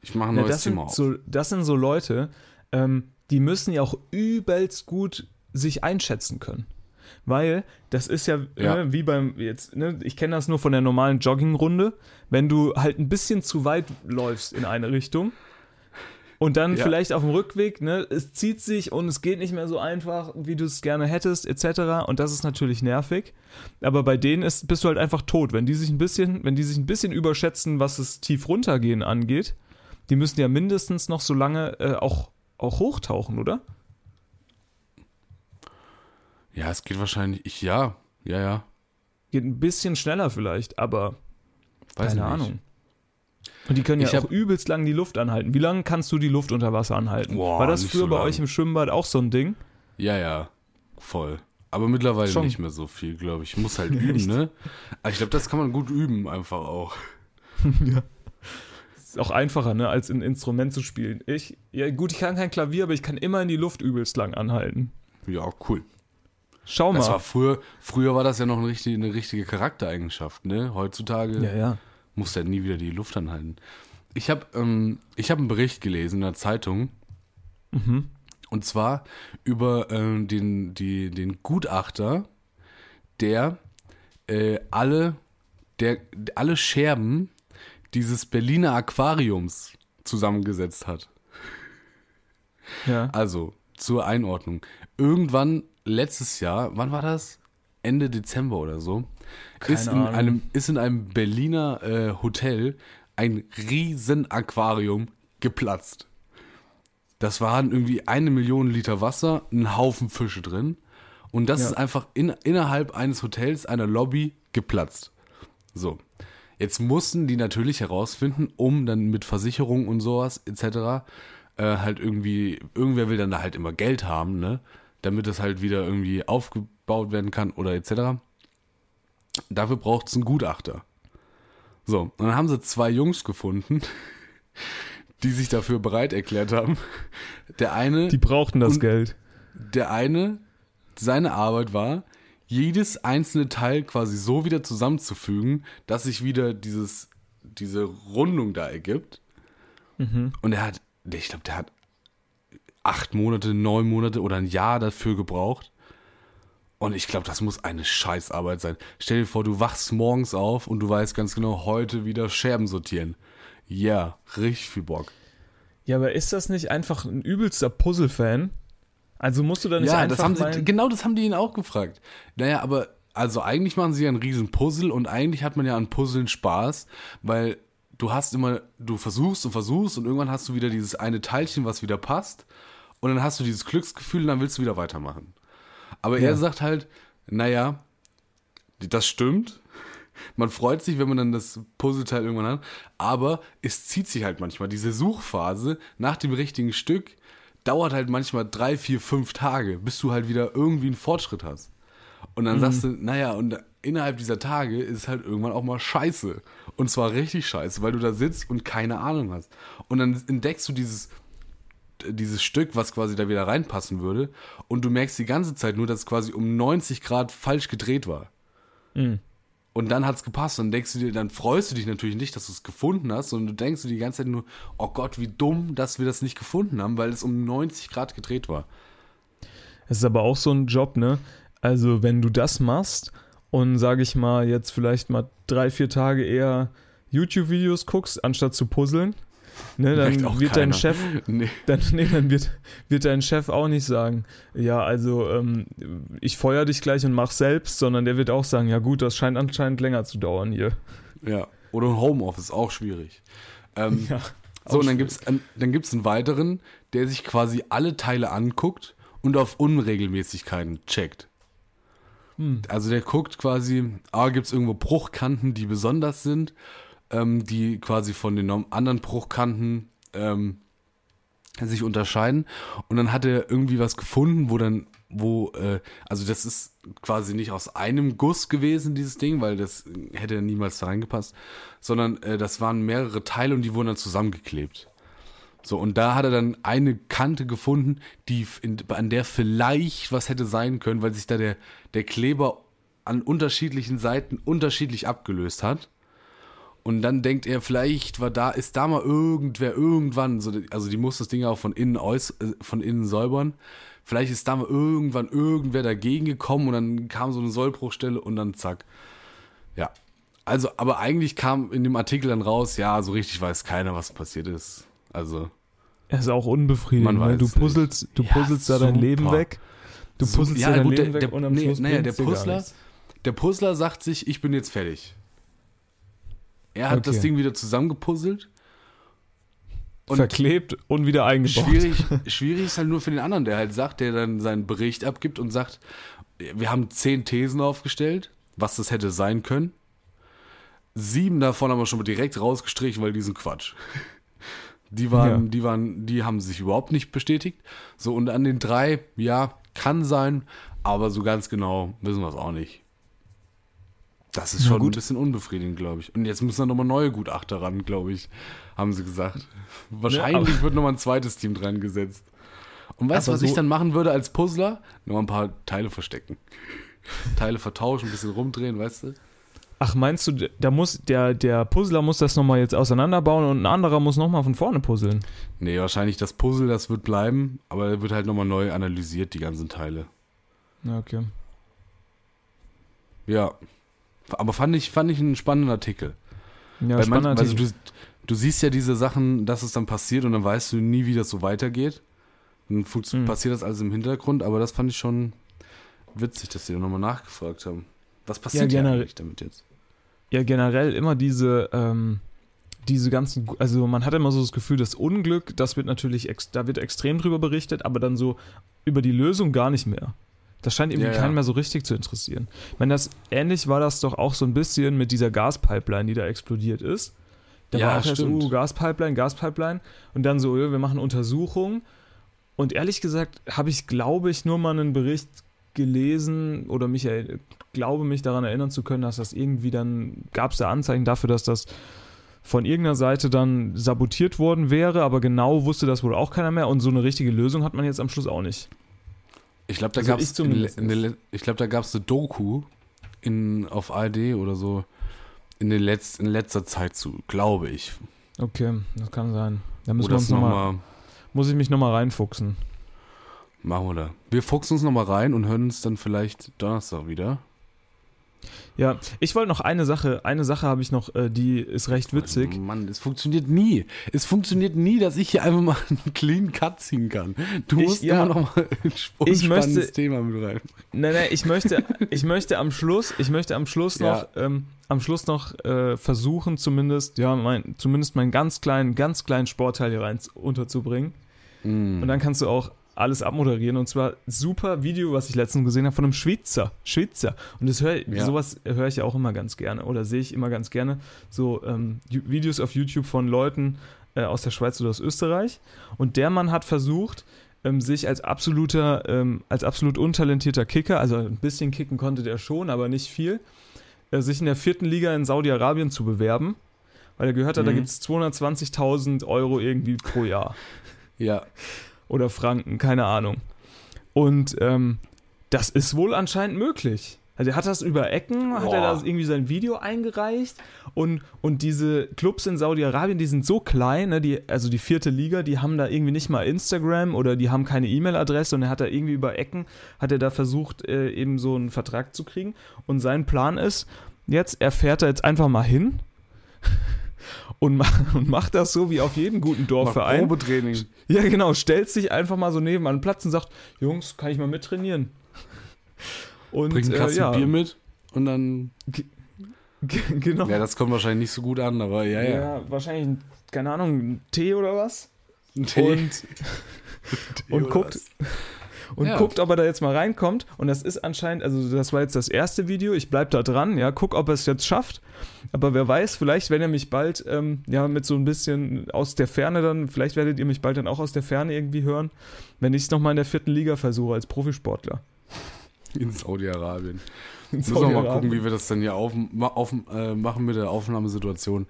Ich mache ein Ja, neues das, Thema auf. so, das sind so Leute, ähm, die müssen ja auch übelst gut sich einschätzen können. Weil das ist ja, Ja. Ne, wie beim jetzt, ne, ich kenne das nur von der normalen Joggingrunde, wenn du halt ein bisschen zu weit läufst in eine Richtung und dann Ja. vielleicht auf dem Rückweg, ne, es zieht sich und es geht nicht mehr so einfach, wie du es gerne hättest, etc. Und das ist natürlich nervig. Aber bei denen ist, bist du halt einfach tot. Wenn die sich ein bisschen, wenn die sich ein bisschen überschätzen, was das tief runtergehen angeht, die müssen ja mindestens noch so lange äh, auch, auch hochtauchen, oder? Ja, es geht wahrscheinlich. Ich, ja, ja, ja. Geht ein bisschen schneller vielleicht, aber Weiß keine nicht. Ahnung. Und die können ja Ich auch übelst lang die Luft anhalten. Wie lange kannst du die Luft unter Wasser anhalten? Boah, War das früher so bei euch im Schwimmbad auch so ein Ding? Ja, ja. Voll. Aber mittlerweile Schon. nicht mehr so viel, glaube ich. Ich muss halt *laughs* üben, ne? Aber ich glaube, das kann man gut üben, einfach auch. *laughs* Ist auch einfacher, ne, als ein Instrument zu spielen. Ich, ja gut, ich kann kein Klavier, aber ich kann immer in die Luft übelst lang anhalten. Ja, cool. Schau Das mal. war früher, früher war das ja noch eine richtige, eine richtige Charaktereigenschaft, ne? Heutzutage ja, ja. muss er nie wieder die Luft anhalten. Ich habe ähm, ich hab einen Bericht gelesen in der Zeitung. Mhm. Und zwar über ähm, den, die, den Gutachter, der äh, alle, der alle Scherben dieses Berliner Aquariums zusammengesetzt hat. Ja. Also, zur Einordnung. Irgendwann letztes Jahr, wann war das? Ende Dezember oder so, Keine ist in, Ahnung. einem, ist in einem Berliner äh, Hotel ein riesen Aquarium geplatzt. Das waren irgendwie eine Million Liter Wasser, ein Haufen Fische drin. Und das Ja. ist einfach in, innerhalb eines Hotels, einer Lobby, geplatzt. So. Jetzt mussten die natürlich herausfinden, um dann mit Versicherung und sowas etc. äh, halt irgendwie, irgendwer will dann da halt immer Geld haben, ne? Damit das halt wieder irgendwie aufgebaut werden kann oder etc. Dafür braucht es einen Gutachter. So, und dann haben sie zwei Jungs gefunden, *laughs* die sich dafür bereit erklärt haben. Der eine, Die brauchten das Geld. der eine, seine Arbeit war, jedes einzelne Teil quasi so wieder zusammenzufügen, dass sich wieder dieses, diese Rundung da ergibt. Und er hat, ich glaube, der hat acht Monate, neun Monate oder ein Jahr dafür gebraucht. Und ich glaube, das muss eine Scheißarbeit sein. Stell dir vor, du wachst morgens auf und du weißt ganz genau, heute wieder Scherben sortieren. Ja, richtig viel Bock. Ja, aber ist das nicht einfach ein übelster Puzzle-Fan? Also musst du da nicht ja, einfach das haben sie, genau das haben die ihn auch gefragt. Naja, aber also eigentlich machen sie ja einen riesen Puzzle und eigentlich hat man ja an Puzzeln Spaß, weil du hast immer, du versuchst und versuchst und irgendwann hast du wieder dieses eine Teilchen, was wieder passt und dann hast du dieses Glücksgefühl und dann willst du wieder weitermachen. Aber Ja. er sagt halt, naja, das stimmt. Man freut sich, wenn man dann das Puzzleteil irgendwann hat, aber es zieht sich halt manchmal. Diese Suchphase nach dem richtigen Stück dauert halt manchmal drei, vier, fünf Tage, bis du halt wieder irgendwie einen Fortschritt hast. Und dann sagst du, naja, und innerhalb dieser Tage ist halt irgendwann auch mal scheiße. Und zwar richtig scheiße, weil du da sitzt und keine Ahnung hast. Und dann entdeckst du dieses, dieses Stück, was quasi da wieder reinpassen würde. Und du merkst die ganze Zeit nur, dass es quasi um 90 Grad falsch gedreht war. Und dann hat es gepasst. Und denkst du dir, dann freust du dich natürlich nicht, dass du es gefunden hast, sondern du denkst dir die ganze Zeit nur, oh Gott, wie dumm, dass wir das nicht gefunden haben, weil es um 90 Grad gedreht war. Es ist aber auch so ein Job, ne? Also, wenn du das machst und, sage ich mal, jetzt vielleicht mal drei, vier Tage eher YouTube-Videos guckst, anstatt zu puzzeln, ne, dann wird dein. Chef, *laughs* Nee. dann, nee, dann wird, wird dein Chef auch nicht sagen, ja, also ähm, ich feuer dich gleich und mach selbst, sondern der wird auch sagen, ja gut, das scheint anscheinend länger zu dauern hier. Ja. Oder Homeoffice, auch schwierig. Ähm, *laughs* Ja, so, und dann gibt es dann gibt's einen weiteren, der sich quasi alle Teile anguckt und auf Unregelmäßigkeiten checkt. Hm. Also der guckt quasi, ah, gibt es irgendwo Bruchkanten, die besonders sind, ähm, die quasi von den anderen Bruchkanten ähm, sich unterscheiden. Und dann hat er irgendwie was gefunden, wo dann, wo, äh, also das ist quasi nicht aus einem Guss gewesen, dieses Ding, weil das hätte niemals da reingepasst, sondern äh, das waren mehrere Teile und die wurden dann zusammengeklebt. So, und da hat er dann eine Kante gefunden, die in, an der vielleicht was hätte sein können, weil sich da der, der Kleber an unterschiedlichen Seiten unterschiedlich abgelöst hat. Und dann denkt er, vielleicht war da, ist da mal irgendwer irgendwann, so, also die muss das Ding auch von innen aus, äh, von innen säubern. Vielleicht ist da mal irgendwann irgendwer dagegen gekommen und dann kam so eine Sollbruchstelle und dann zack. Ja. Also, aber eigentlich kam in dem Artikel dann raus, ja, so richtig weiß keiner, was passiert ist. Also, Er ist auch unbefriedigend. Man Ne? weiß Du puzzelst, du Ja, puzzelst da dein. Leben weg. Du So- puzzelst ja, dein gut, Leben der- weg der- und am nee, Schluss naja, der Puzzler-. Der Puzzler sagt sich, ich bin jetzt fertig. Er hat Okay. das Ding wieder zusammengepuzzelt. Und Verklebt und wieder eingebaut. schwierig, *laughs* schwierig ist halt nur für den anderen, der halt sagt, der dann seinen Bericht abgibt und sagt, wir haben zehn Thesen aufgestellt, was das hätte sein können. Sieben davon haben wir schon mal direkt rausgestrichen, weil die sind Quatsch. Die waren, Ja. die waren, die haben sich überhaupt nicht bestätigt. So, und an den drei, ja, kann sein, aber so ganz genau wissen wir es auch nicht. Das ist Na schon gut. ein bisschen unbefriedigend, glaube ich. Und jetzt müssen dann nochmal neue Gutachter ran, glaube ich, haben sie gesagt. *laughs* Wahrscheinlich aber- wird nochmal ein zweites Team dran gesetzt. Und weißt du, was ich so- dann machen würde als Puzzler? Nur ein paar Teile verstecken. *laughs* Teile vertauschen, ein bisschen rumdrehen, weißt du? Ach, meinst du, da muss, der, der Puzzler muss das nochmal jetzt auseinanderbauen und ein anderer muss nochmal von vorne puzzeln? Nee, wahrscheinlich das Puzzle, das wird bleiben, aber er wird halt nochmal neu analysiert, die ganzen Teile. Ja, okay. Ja. Aber fand ich, fand ich einen spannenden Artikel. Ja, Weil man, spannend. also du, du siehst ja diese Sachen, dass es dann passiert und dann weißt du nie, wie das so weitergeht. Dann Mhm. passiert das alles im Hintergrund, aber das fand ich schon witzig, dass die da nochmal nachgefragt haben. Was passiert ja, eigentlich damit jetzt? ja, generell immer diese, ähm, diese ganzen, also man hat immer so das Gefühl, das Unglück, das wird natürlich, da wird extrem drüber berichtet, aber dann so über die Lösung gar nicht mehr. Das scheint irgendwie Ja, ja. keinen mehr so richtig zu interessieren. Ich meine, das, ähnlich war das doch auch so ein bisschen mit dieser Gaspipeline, die da explodiert ist. Da Ja, war auch erst, stimmt. oh, Gaspipeline, Gaspipeline. Und dann so, wir machen Untersuchungen. Und ehrlich gesagt habe ich, glaube ich, nur mal einen Bericht gelesen oder mich glaube mich daran erinnern zu können, dass das irgendwie dann, gab es da Anzeichen dafür, dass das von irgendeiner Seite dann sabotiert worden wäre, aber genau wusste das wohl auch keiner mehr und so eine richtige Lösung hat man jetzt am Schluss auch nicht. Ich glaube, da Also gab ich es in, der- ich glaube, da gab es eine Doku in, auf ARD oder so in, den Letz, in letzter Zeit zu, glaube ich. Okay, das kann sein. Da müssen wir uns noch mal, muss ich mich nochmal reinfuchsen. machen wir da. Wir fuchsen uns nochmal rein und hören uns dann vielleicht Donnerstag wieder. Ja, ich wollte noch eine Sache, eine Sache habe ich noch, äh, die ist recht witzig. Mann, es funktioniert nie. Es funktioniert nie, dass ich hier einfach mal *laughs* einen clean Cut ziehen kann. Du Ich- musst ja. immer noch mal ein Ich spannendes möchte- Thema mit rein. Nein, nein, ich möchte, ich möchte am Schluss, ich möchte am Schluss Ja. noch, ähm, am Schluss noch äh, versuchen, zumindest, ja, mein, zumindest meinen ganz kleinen, ganz kleinen Sportteil hier rein unterzubringen. Mm. Und dann kannst du auch alles abmoderieren. Und zwar super Video, was ich letztens gesehen habe von einem Schweizer. Schweizer. Und das hör, Ja. sowas höre ich ja auch immer ganz gerne oder sehe ich immer ganz gerne. So ähm, Videos auf YouTube von Leuten äh, aus der Schweiz oder aus Österreich. Und der Mann hat versucht, ähm, sich als absoluter, ähm, als absolut untalentierter Kicker, also ein bisschen kicken konnte der schon, aber nicht viel, äh, sich in der vierten Liga in Saudi-Arabien zu bewerben. Weil er gehört hat, da Mhm. gibt es 220.000 Euro irgendwie pro Jahr Ja, oder Franken, keine Ahnung. Und ähm, das ist wohl anscheinend möglich. Also er hat das über Ecken, hat er Boah. da irgendwie sein Video eingereicht und, und diese Clubs in Saudi-Arabien, die sind so klein, ne, die, also die vierte Liga, die haben da irgendwie nicht mal Instagram oder die haben keine E-Mail-Adresse und er hat da irgendwie über Ecken, hat er da versucht, äh, eben so einen Vertrag zu kriegen und sein Plan ist, jetzt, er fährt da jetzt einfach mal hin und, ma *laughs* und macht das so wie auf jedem guten Dorfverein. Probetraining. Ja, genau, stellt sich einfach mal so neben an den Platz und sagt, Jungs, kann ich mal mittrainieren? Und Bringt einen äh, Kasten ja, Bier mit und dann. *laughs* g- genau. Ja, das kommt wahrscheinlich nicht so gut an, aber ja, ja, ja. wahrscheinlich, ein- keine Ahnung, ein Tee oder was? Ein Tee. Und, *laughs* und oder guckt, was? Und Ja. guckt, ob er da jetzt mal reinkommt. Und das ist anscheinend, also das war jetzt das erste Video. Ich bleib da dran, ja, guck, ob er es jetzt schafft. Aber wer weiß, vielleicht, wenn er mich bald, ähm, ja, mit so ein bisschen aus der Ferne dann, vielleicht werdet ihr mich bald dann auch aus der Ferne irgendwie hören, wenn ich es nochmal in der vierten Liga versuche als Profisportler. In Saudi-Arabien. *laughs* In Müssen wir mal gucken, wie wir das dann hier auf, auf, äh, machen mit der Aufnahmesituation.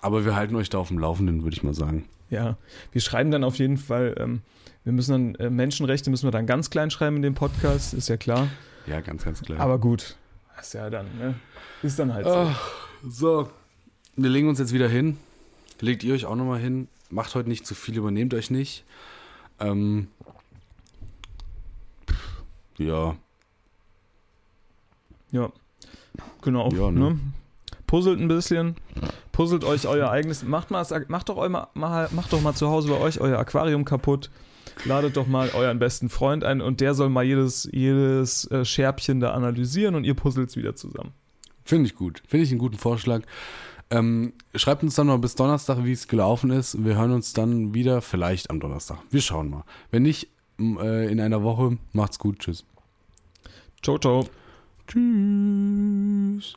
Aber wir halten euch da auf dem Laufenden, würde ich mal sagen. Ja, wir schreiben dann auf jeden Fall, ähm, wir müssen dann, äh, Menschenrechte müssen wir dann ganz klein schreiben in dem Podcast, ist ja klar. Ja, ganz, ganz klar. Aber gut, ist ja dann, ne? Ist dann halt so. Ach, so, wir legen uns jetzt wieder hin. Legt ihr euch auch nochmal hin. Macht heute nicht zu viel, übernehmt euch nicht. Ähm, ja, Ja. Genau. Ja, ne? ne? Puzzelt ein bisschen, puzzelt euch euer eigenes, macht, mal, macht, doch, mal, macht doch mal zu Hause bei euch euer Aquarium kaputt. Ladet doch mal euren besten Freund ein und der soll mal jedes, jedes äh, Scherbchen da analysieren und ihr puzzelt es wieder zusammen. finde ich gut. Finde ich einen guten Vorschlag. Ähm, schreibt uns dann noch bis Donnerstag, wie es gelaufen ist. Wir hören uns dann wieder, vielleicht am Donnerstag. Wir schauen mal. Wenn nicht, äh, in einer Woche. Macht's gut. Tschüss. Ciao, ciao. Tschüss.